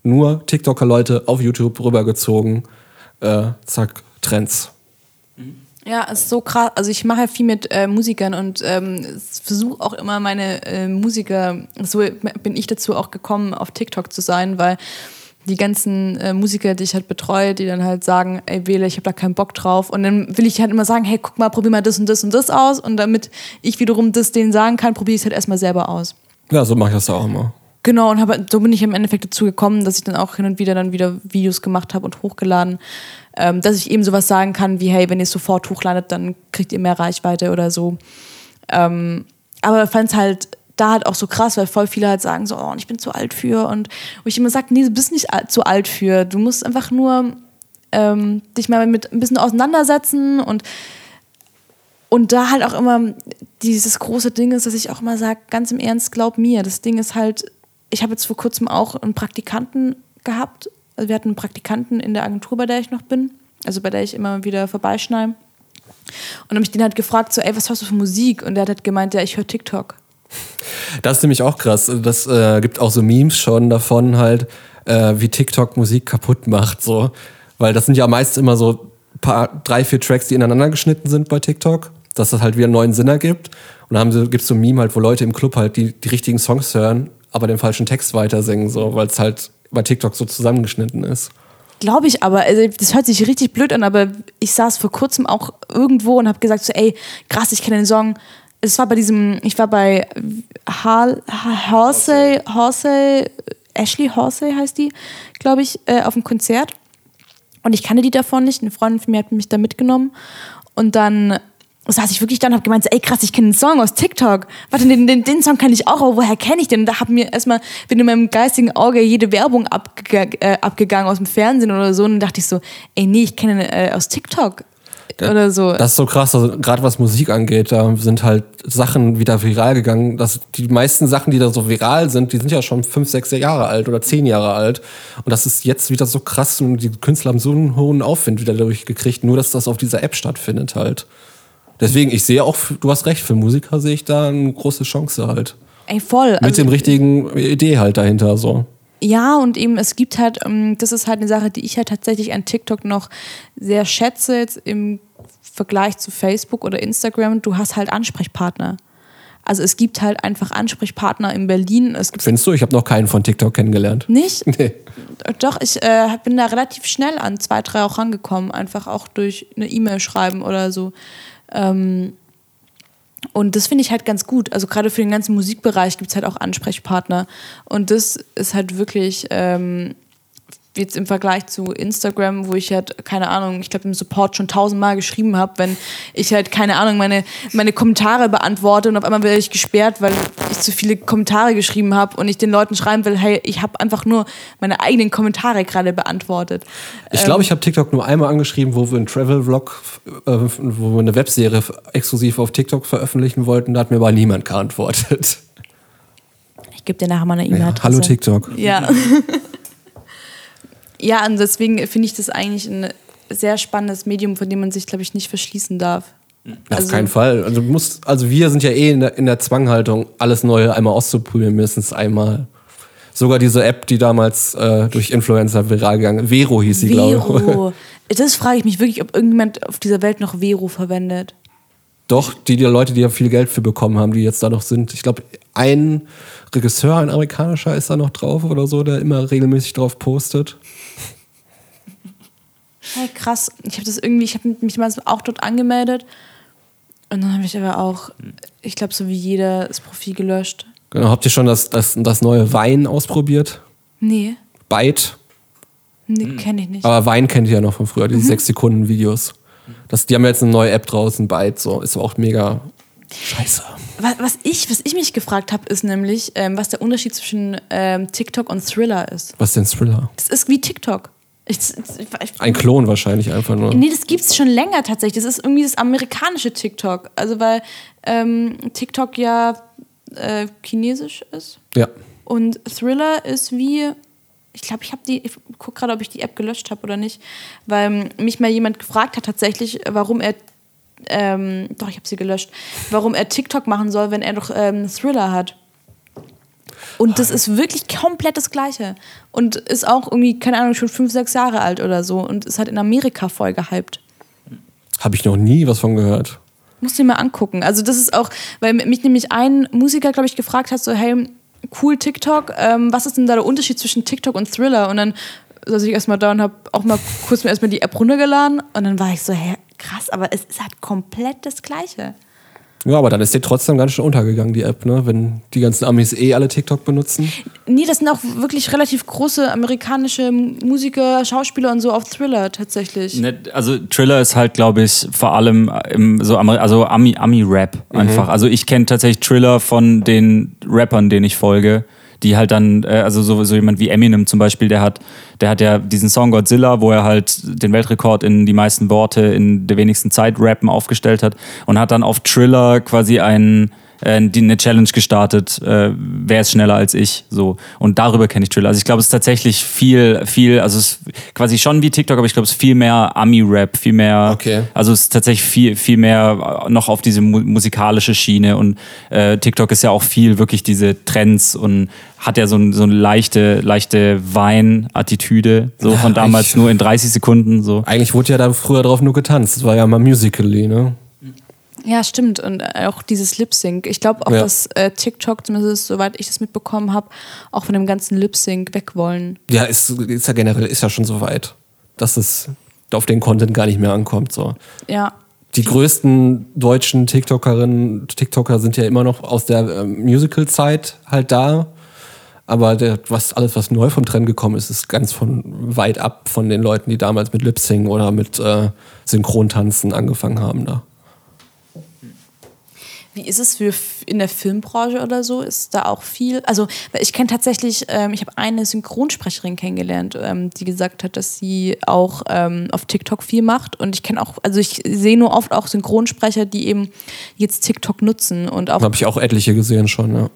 Nur TikToker-Leute auf YouTube rübergezogen. Äh, zack, Trends. Ja, es ist so krass. Also ich mache ja viel mit äh, Musikern und ähm, versuche auch immer meine äh, Musiker, so bin ich dazu auch gekommen, auf TikTok zu sein, weil die ganzen äh, Musiker, die ich halt betreue, die dann halt sagen, ey Wähle, ich habe da keinen Bock drauf. Und dann will ich halt immer sagen, hey, guck mal, probier mal das und das und das aus. Und damit ich wiederum das denen sagen kann, probiere ich es halt erstmal selber aus. Ja, so mache ich das auch immer. Genau, und hab, so bin ich im Endeffekt dazu gekommen, dass ich dann auch hin und wieder dann wieder Videos gemacht habe und hochgeladen. Ähm, dass ich eben sowas sagen kann wie, hey, wenn ihr es sofort hochladet, dann kriegt ihr mehr Reichweite oder so. Ähm, aber ich fand es halt da halt auch so krass, weil voll viele halt sagen so, oh, ich bin zu alt für. Und wo ich immer sage, nee, du bist nicht zu alt für. Du musst einfach nur ähm, dich mal mit ein bisschen auseinandersetzen und und da halt auch immer dieses große Ding ist, dass ich auch immer sage, ganz im Ernst, glaub mir, das Ding ist halt, ich habe jetzt vor kurzem auch einen Praktikanten gehabt. Also wir hatten einen Praktikanten in der Agentur, bei der ich noch bin, also bei der ich immer wieder vorbeischneide. Und habe ich den halt gefragt, so, ey, was hörst du für Musik? Und der hat halt gemeint, ja, ich höre TikTok. Das ist nämlich auch krass. Das äh, gibt auch so Memes schon davon halt, äh, wie TikTok Musik kaputt macht. So. Weil das sind ja meist immer so paar, drei, vier Tracks, die ineinander geschnitten sind bei TikTok, dass das halt wieder einen neuen Sinn ergibt. Und dann sie, gibt's so ein Meme halt, wo Leute im Club halt die, die richtigen Songs hören, aber den falschen Text weitersingen, so, weil es halt bei TikTok so zusammengeschnitten ist. Glaube ich aber, also das hört sich richtig blöd an, aber ich saß vor kurzem auch irgendwo und habe gesagt so, ey, krass, ich kenne den Song. Es war bei diesem, ich war bei Horsey, Horsey, Ashley Horsey heißt die, glaube ich, äh, auf dem Konzert. Und ich kannte die davon nicht. Eine Freundin von mir hat mich da mitgenommen. Und dann saß ich wirklich da und habe gemeint, ey krass, ich kenne einen Song aus TikTok. Warte, den, den, den Song kenne ich auch, aber woher kenne ich den? Und da hat mir erstmal, bin in meinem geistigen Auge jede Werbung abge äh, abgegangen aus dem Fernsehen oder so. Und dann dachte ich so, ey nee, ich kenne äh, aus TikTok. Oder so. Das ist so krass, also gerade was Musik angeht, da sind halt Sachen wieder viral gegangen. Das, die meisten Sachen, die da so viral sind, die sind ja schon fünf, sechs Jahre alt oder zehn Jahre alt. Und das ist jetzt wieder so krass und die Künstler haben so einen hohen Aufwind wieder dadurch gekriegt, nur dass das auf dieser App stattfindet halt. Deswegen, ich sehe auch, du hast recht, für Musiker sehe ich da eine große Chance halt. ey, voll. Mit Also- dem richtigen Idee halt dahinter so. Ja, und eben, es gibt halt, ähm, das ist halt eine Sache, die ich halt tatsächlich an TikTok noch sehr schätze, jetzt im Vergleich zu Facebook oder Instagram. Du hast halt Ansprechpartner. Also es gibt halt einfach Ansprechpartner in Berlin. Es gibt Findest du? Ich habe noch keinen von TikTok kennengelernt. nicht. (laughs) Nee. Doch, ich äh, bin da relativ schnell an zwei, drei auch rangekommen. Einfach auch durch eine E-Mail schreiben oder so. Ähm, und das finde ich halt ganz gut. Also gerade für den ganzen Musikbereich gibt es halt auch Ansprechpartner. Und das ist halt wirklich ähm, jetzt im Vergleich zu Instagram, wo ich halt, keine Ahnung, ich glaube im Support schon tausendmal geschrieben habe, wenn ich halt, keine Ahnung, meine, meine Kommentare beantworte und auf einmal werde ich gesperrt, weil ich zu viele Kommentare geschrieben habe und ich den Leuten schreiben will, hey, ich habe einfach nur meine eigenen Kommentare gerade beantwortet. Ich glaube, ich habe TikTok nur einmal angeschrieben, wo wir einen Travel-Vlog, äh, wo wir eine Webserie exklusiv auf TikTok veröffentlichen wollten. Da hat mir aber niemand geantwortet. Ich gebe dir nachher mal eine Ja, E-Mail-Adresse. hallo TikTok. Ja. (laughs) ja, und deswegen finde ich das eigentlich ein sehr spannendes Medium, von dem man sich, glaube ich, nicht verschließen darf. Auf Also- keinen Fall. Also, musst, also wir sind ja eh in der, in der Zwanghaltung, alles Neue einmal auszuprobieren, mindestens einmal. Sogar diese App, die damals äh, durch Influencer viral gegangen ist. Vero hieß sie, glaube ich. Vero. (laughs) Das frage ich mich wirklich, ob irgendjemand auf dieser Welt noch Vero verwendet. Doch, die, die Leute, die ja viel Geld für bekommen haben, die jetzt da noch sind. Ich glaube, ein Regisseur, ein amerikanischer ist da noch drauf oder so, der immer regelmäßig drauf postet. Hey, krass. Ich habe das irgendwie, ich habe mich mal auch dort angemeldet. Und dann habe ich aber auch, ich glaube, so wie jeder das Profil gelöscht. Genau, habt ihr schon das, das, das neue Wein ausprobiert? Nee, Byte. nee kenne ich nicht. Aber Wein kennt ihr ja noch von früher, diese 6-Sekunden-Videos. Das, die haben jetzt eine neue App draußen, Byte, so. Ist auch mega scheiße. Was, was, ich, was ich mich gefragt habe, ist nämlich, ähm, was der Unterschied zwischen ähm, TikTok und Thriller ist. Was ist denn Thriller? Das ist wie TikTok. Ich, ich, ich, Ein Klon wahrscheinlich einfach nur. Nee, das gibt es schon länger tatsächlich. Das ist irgendwie das amerikanische TikTok. Also weil ähm, TikTok ja äh, chinesisch ist. Ja. Und Thriller ist wie, ich glaube, ich habe die, ich gucke gerade, ob ich die App gelöscht habe oder nicht, weil ähm, mich mal jemand gefragt hat tatsächlich, warum er, ähm, doch, ich habe sie gelöscht, warum er TikTok machen soll, wenn er doch ähm, Thriller hat. Und das ist wirklich komplett das Gleiche. Und ist auch irgendwie, keine Ahnung, schon fünf, sechs Jahre alt oder so. Und ist halt in Amerika voll gehypt. Habe ich noch nie was von gehört. Musst du dir mal angucken. Also das ist auch, weil mich nämlich ein Musiker, glaube ich, gefragt hat, so, hey, cool TikTok, ähm, was ist denn da der Unterschied zwischen TikTok und Thriller? Und dann saß ich erstmal da und habe auch mal kurz mir erstmal die App runtergeladen und dann war ich so, hä, krass, aber es ist halt komplett das Gleiche. Ja, aber dann ist die trotzdem ganz schön untergegangen, die App, ne? Wenn die ganzen Amis eh alle TikTok benutzen. Nee, das sind auch wirklich relativ große amerikanische Musiker, Schauspieler und so auf Thriller tatsächlich. Ne, Also Thriller ist halt, glaube ich, vor allem im so Amer also Ami, Ami-Rap einfach. Also ich kenne tatsächlich Thriller von den Rappern, denen ich folge, die halt dann, äh, also so, so jemand wie Eminem zum Beispiel, der hat, der hat ja diesen Song Godzilla, wo er halt den Weltrekord in die meisten Worte in der wenigsten Zeit rappen aufgestellt hat und hat dann auf Thriller quasi einen äh, die eine Challenge gestartet, äh, wer ist schneller als ich, so. Und darüber kenne ich Thriller. Also ich glaube, es ist tatsächlich viel, viel, also es ist quasi schon wie TikTok, aber ich glaube, es ist viel mehr Ami-Rap, viel mehr, Okay. also es ist tatsächlich viel, viel mehr noch auf diese mu musikalische Schiene und äh, TikTok ist ja auch viel wirklich diese Trends und hat ja so, ein, so eine leichte, leichte Wein-Attitüde, so von damals nur in 30 Sekunden, so. Eigentlich wurde ja da früher drauf nur getanzt. Das war ja mal Musically, ne? Ja, stimmt. Und äh, auch dieses Lip-Sync. Ich glaube auch, Ja. dass äh, TikTok, zumindest soweit ich das mitbekommen habe, auch von dem ganzen Lip-Sync weg wollen. Ja, ist, ist ja generell ist ja schon so weit, dass es auf den Content gar nicht mehr ankommt. So. Ja. Die größten deutschen TikTokerinnen, TikToker sind ja immer noch aus der ähm, Musical-Zeit halt da. Aber der, was, alles, was neu vom Trend gekommen ist, ist ganz von weit ab von den Leuten, die damals mit Lip-Sing oder mit äh, Synchrontanzen angefangen haben da. Wie ist es für in der Filmbranche oder so? Ist da auch viel? Also, ich kenne tatsächlich, ähm, ich habe eine Synchronsprecherin kennengelernt, ähm, die gesagt hat, dass sie auch ähm, auf TikTok viel macht. Und ich kenne auch, also ich sehe nur oft auch Synchronsprecher, die eben jetzt TikTok nutzen und auch Habe ich auch etliche gesehen schon, ja.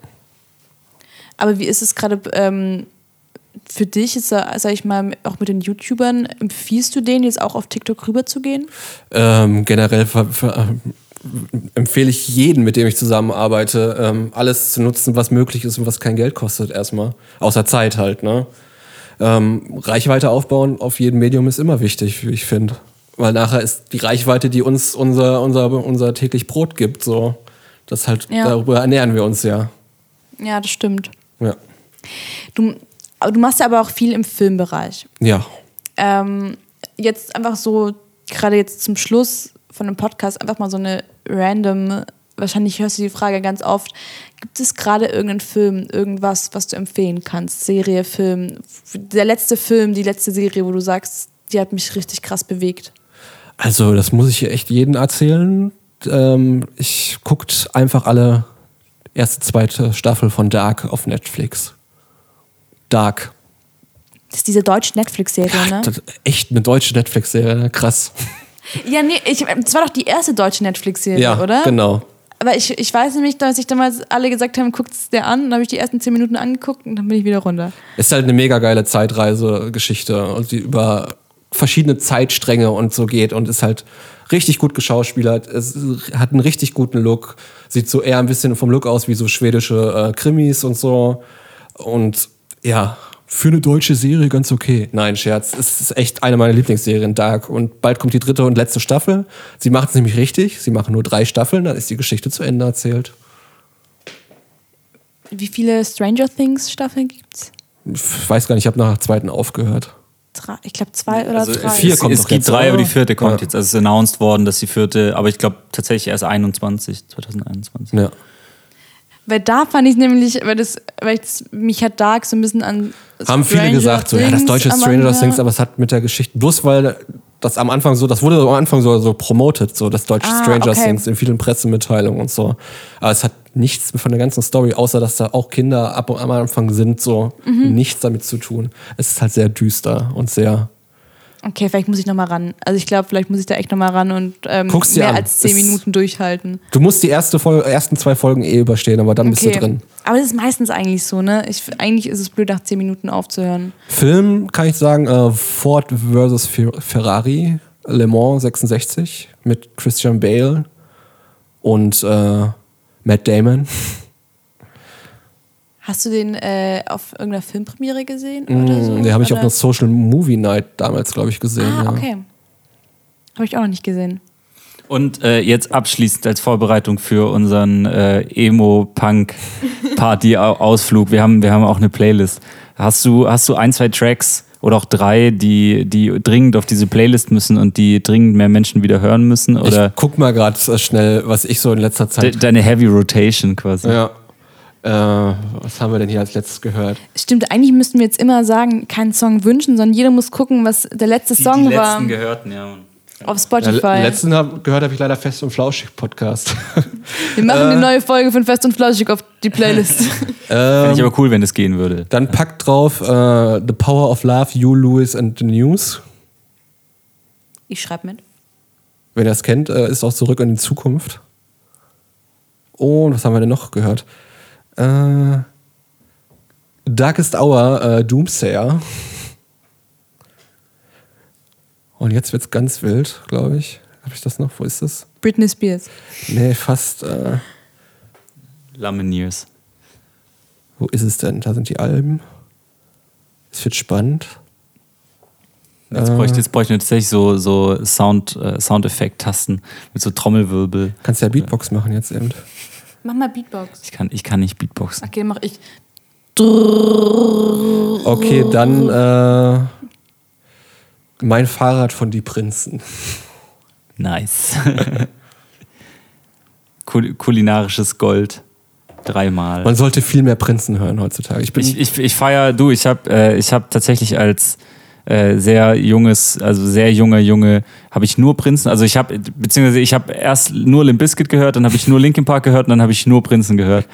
Aber wie ist es gerade ähm, für dich, jetzt, äh, sag ich mal, auch mit den YouTubern, empfiehlst du denen jetzt auch auf TikTok rüberzugehen? Ähm, generell ver, ver, empfehle ich jeden, mit dem ich zusammenarbeite, ähm, alles zu nutzen, was möglich ist und was kein Geld kostet erstmal. Außer Zeit halt, ne? Ähm, Reichweite aufbauen auf jedem Medium ist immer wichtig, wie ich finde. Weil nachher ist die Reichweite, die uns unser, unser, unser täglich Brot gibt, so. Das halt, Ja. darüber ernähren wir uns ja. Ja, das stimmt. Ja. Du, du machst ja aber auch viel im Filmbereich. Ja. Ähm, jetzt einfach so, gerade jetzt zum Schluss von dem Podcast, einfach mal so eine random, wahrscheinlich hörst du die Frage ganz oft, gibt es gerade irgendeinen Film, irgendwas, was du empfehlen kannst? Serie, Film, der letzte Film, die letzte Serie, wo du sagst, die hat mich richtig krass bewegt. Also, das muss ich hier echt jedem erzählen. Ähm, ich guckt einfach alle erste, zweite Staffel von Dark auf Netflix. Dark. Das ist diese deutsche Netflix-Serie, ne? Echt eine deutsche Netflix-Serie, ne? krass. Ja, nee, ich, das war doch die erste deutsche Netflix-Serie, Ja, oder? genau. Aber ich, ich weiß nämlich, dass ich damals alle gesagt haben, guckt es dir an. Dann habe ich die ersten zehn Minuten angeguckt und dann bin ich wieder runter. Ist halt eine mega geile Zeitreise-Geschichte und die über verschiedene Zeitstränge und so geht und ist halt richtig gut geschauspielert. Es hat einen richtig guten Look. Sieht so eher ein bisschen vom Look aus wie so schwedische äh, Krimis und so. Und ja, für eine deutsche Serie ganz okay. Nein, Scherz. Es ist echt eine meiner Lieblingsserien, Dark. Und bald kommt die dritte und letzte Staffel. Sie macht es nämlich richtig. Sie machen nur drei Staffeln, dann ist die Geschichte zu Ende erzählt. Wie viele Stranger Things Staffeln gibt's? Ich weiß gar nicht, ich habe nach der zweiten aufgehört. Drei, ich glaube zwei oder Also drei. vier es, kommt es doch gibt drei, oder? aber die vierte kommt Ja. jetzt. Also es ist announced worden, dass die vierte, aber ich glaube tatsächlich erst 21, 2021. Ja. Weil da fand ich nämlich, weil das, weil das, mich hat Dark so ein bisschen an. Haben viele Stranger gesagt, so, ja, das deutsche Stranger Things, aber es hat mit der Geschichte, bloß weil das am Anfang so, das wurde am Anfang so, so promoted, so das deutsche Ah, Stranger okay. Things in vielen Pressemitteilungen und so. Aber es hat nichts von der ganzen Story, außer dass da auch Kinder ab und am Anfang sind, so Mhm. nichts damit zu tun. Es ist halt sehr düster und sehr Okay, vielleicht muss ich nochmal ran. Also ich glaube, vielleicht muss ich da echt nochmal ran und ähm, mehr an. als zehn Minuten durchhalten. Du musst die erste Fol ersten zwei Folgen eh überstehen, aber dann bist du drin. Aber das ist meistens eigentlich so, ne? Ich, eigentlich ist es blöd, nach zehn Minuten aufzuhören. Film kann ich sagen, äh, Ford vs. Fer- Ferrari, Le Mans 66 mit Christian Bale und äh, Matt Damon. (laughs) Hast du den äh, auf irgendeiner Filmpremiere gesehen? Oder so? Den Mm, habe ich auf einer Social Movie Night damals, glaube ich, gesehen. Ah, ja. okay. Habe ich auch noch nicht gesehen. Und äh, jetzt abschließend als Vorbereitung für unseren äh, Emo-Punk-Party-Ausflug. Wir haben, wir haben auch eine Playlist. Hast du, hast du ein, zwei Tracks oder auch drei, die, die dringend auf diese Playlist müssen und die dringend mehr Menschen wieder hören müssen? Oder Ich guck mal gerade schnell, was ich so in letzter de Zeit. deine Heavy Rotation quasi? ja. Äh, was haben wir denn hier als letztes gehört? Stimmt, eigentlich müssten wir jetzt immer sagen, keinen Song wünschen, sondern jeder muss gucken, was der letzte Die, Song die war letzten gehörten, ja. Auf Ja, Spotify. le- letzten hab, gehört habe ich leider Fest und Flauschig Podcast. (laughs) wir machen eine neue Folge von Fest und Flauschig auf die Playlist. (laughs) Fände ich aber cool, wenn das gehen würde. Dann packt drauf äh, The Power of Love, You, Lewis and the News. ich schreibe mit. Wenn ihr es kennt, äh, ist auch zurück in die Zukunft. Und was haben wir denn noch gehört? Äh, Darkest Hour, äh, Doomsayer. Und jetzt wird's ganz wild, glaube ich. Habe ich das noch? Wo ist das? Britney Spears. Nee, fast. Äh, Lumineers. wo ist es denn? Da sind die Alben. Es wird spannend. Jetzt bräuchte, jetzt bräuchte ich tatsächlich so, so Sound, äh, Soundeffekt-Tasten mit so Trommelwirbel. Kannst ja Beatbox machen jetzt eben. Mach mal Beatbox. Ich kann, ich kann nicht Beatboxen. Okay, mach ich. Okay, dann äh, mein Fahrrad von Die Prinzen. Nice. (laughs) Kul kulinarisches Gold. Dreimal. Man sollte viel mehr Prinzen hören heutzutage. Ich bin Ich, ich, ich feiere, du, ich habe äh, ich hab tatsächlich als äh, sehr junges, also sehr junger Junge, habe ich nur Prinzen, also ich habe, beziehungsweise ich habe erst nur Limp Bizkit gehört, dann habe ich nur Linkin Park gehört und dann habe ich nur Prinzen gehört.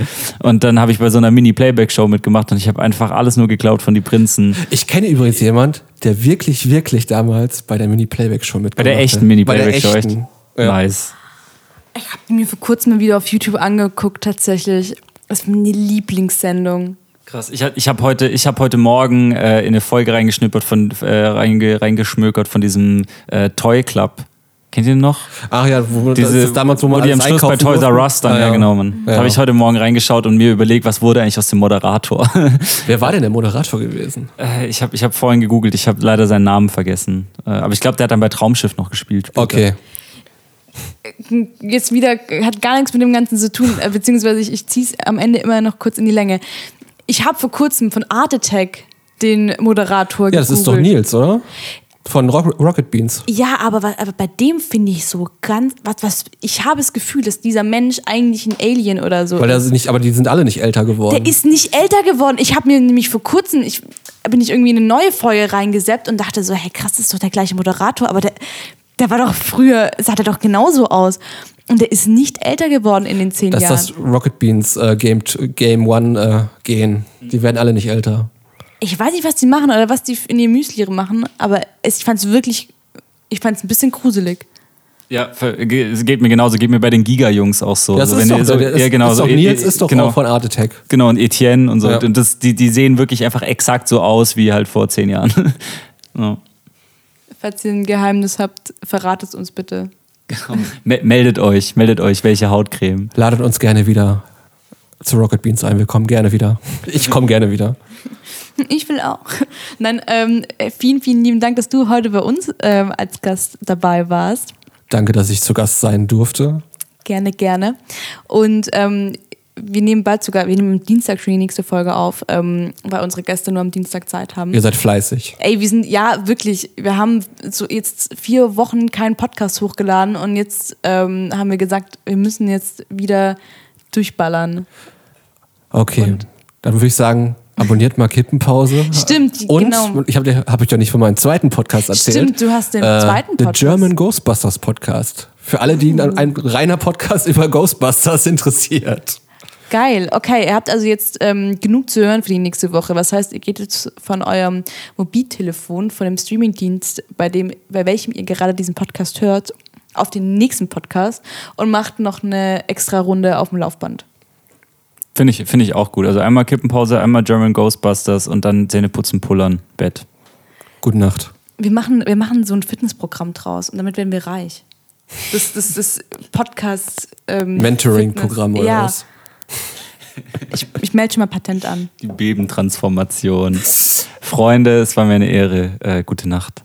Und dann habe ich bei so einer Mini-Playback-Show mitgemacht und ich habe einfach alles nur geklaut von die Prinzen. Ich kenne übrigens jemand, der wirklich, wirklich damals bei der Mini-Playback-Show Bei mitgemacht der echten hat. Mini-Playback-Show, Bei echt? der echten. Ja. Nice. Ich habe mir vor kurzem mal wieder auf YouTube angeguckt, tatsächlich. Das ist meine Lieblingssendung. Krass. Ich, hab- ich habe heute, ich hab heute Morgen äh, in eine Folge reingeschnippert, von, äh, reinge, reingeschmökert von diesem äh, Toy Club. Kennt ihr den noch? Ach ja, wo, das Diese, ist damals, wo man die am Schluss bei Toys R. Us dann, Ah, ja, genau, Mann. Ja. Habe ich heute Morgen reingeschaut und mir überlegt, was wurde eigentlich aus dem Moderator? (laughs) Wer war denn der Moderator gewesen? Äh, ich habe ich hab vorhin gegoogelt, ich habe leider seinen Namen vergessen. Äh, aber ich glaube, der hat dann bei Traumschiff noch gespielt. später. Okay. Jetzt wieder, hat gar nichts mit dem Ganzen zu tun, äh, beziehungsweise ich, ich ziehe es am Ende immer noch kurz in die Länge. Ich habe vor kurzem von Art Attack den Moderator Ja, das ist doch. Nils, oder? Von Rock, Rocket Beans. Ja, aber, wa- aber bei dem finde ich so ganz, was, was, ich habe das Gefühl, dass dieser Mensch eigentlich ein Alien oder so Weil ist. er nicht, aber die sind alle nicht älter geworden. Der ist nicht älter geworden. Ich habe mir nämlich vor kurzem, ich bin ich irgendwie in eine neue Folge reingeseppt und dachte so, hey krass, das ist doch der gleiche Moderator, aber der, der war doch früher, sah der doch genauso aus. Und der ist nicht älter geworden in den zehn das ist Jahren. das Rocket Beans äh, Game, Game One äh, Gen. Die werden alle nicht älter. Ich weiß nicht, was die machen oder was die in ihr Müsli machen, aber es, ich fand es wirklich, ich fand es ein bisschen gruselig. Ja, es geht mir genauso, geht mir bei den Giga-Jungs auch so. Das Also ist wenn doch, so, der ist, ja, genau, ist so, doch e- Nils ist doch genau, auch von Art Attack. Genau, und Etienne und so. Ja. Und das, die, die sehen wirklich einfach exakt so aus wie halt vor zehn Jahren. (laughs) ja. Falls ihr ein Geheimnis habt, verratet es uns bitte. (laughs) Me- Meldet euch, meldet euch, welche Hautcreme. Ladet uns gerne wieder zu Rocket Beans ein. Wir kommen gerne wieder. Ich komme gerne wieder. (laughs) Ich will auch. Nein, ähm, vielen, vielen lieben Dank, dass du heute bei uns ähm, als Gast dabei warst. Danke, dass ich zu Gast sein durfte. Gerne, gerne. Und ähm, wir nehmen bald sogar, wir nehmen am Dienstag schon die nächste Folge auf, ähm, weil unsere Gäste nur am Dienstag Zeit haben. Ihr seid fleißig. Ey, wir sind, ja, wirklich, wir haben so jetzt vier Wochen keinen Podcast hochgeladen und jetzt ähm, haben wir gesagt, wir müssen jetzt wieder durchballern. Okay. Und- Dann würde ich sagen, abonniert mal Kippenpause. (laughs) Stimmt, Und genau. ich habe hab ich ja nicht von meinem zweiten Podcast erzählt. Äh, Stimmt, du hast den zweiten The Podcast. German Ghostbusters Podcast. Für alle, die ein, ein reiner Podcast (laughs) über Ghostbusters interessiert. Geil. Okay, ihr habt also jetzt ähm, genug zu hören für die nächste Woche. Was heißt, ihr geht jetzt von eurem Mobiltelefon, von dem Streamingdienst, bei dem, bei welchem ihr gerade diesen Podcast hört, auf den nächsten Podcast und macht noch eine extra Runde auf dem Laufband. Finde ich, find ich auch gut. Also einmal Kippenpause, einmal German Ghostbusters und dann Zähne putzen, pullern, Bett. Gute Nacht. Wir machen, wir machen so ein Fitnessprogramm draus und damit werden wir reich. Das, das, das Podcast. Ähm, Mentoring-Programm oder ja. was? Ich, ich melde schon mal Patent an. Die Bebentransformation. Freunde, es war mir eine Ehre. Äh, gute Nacht.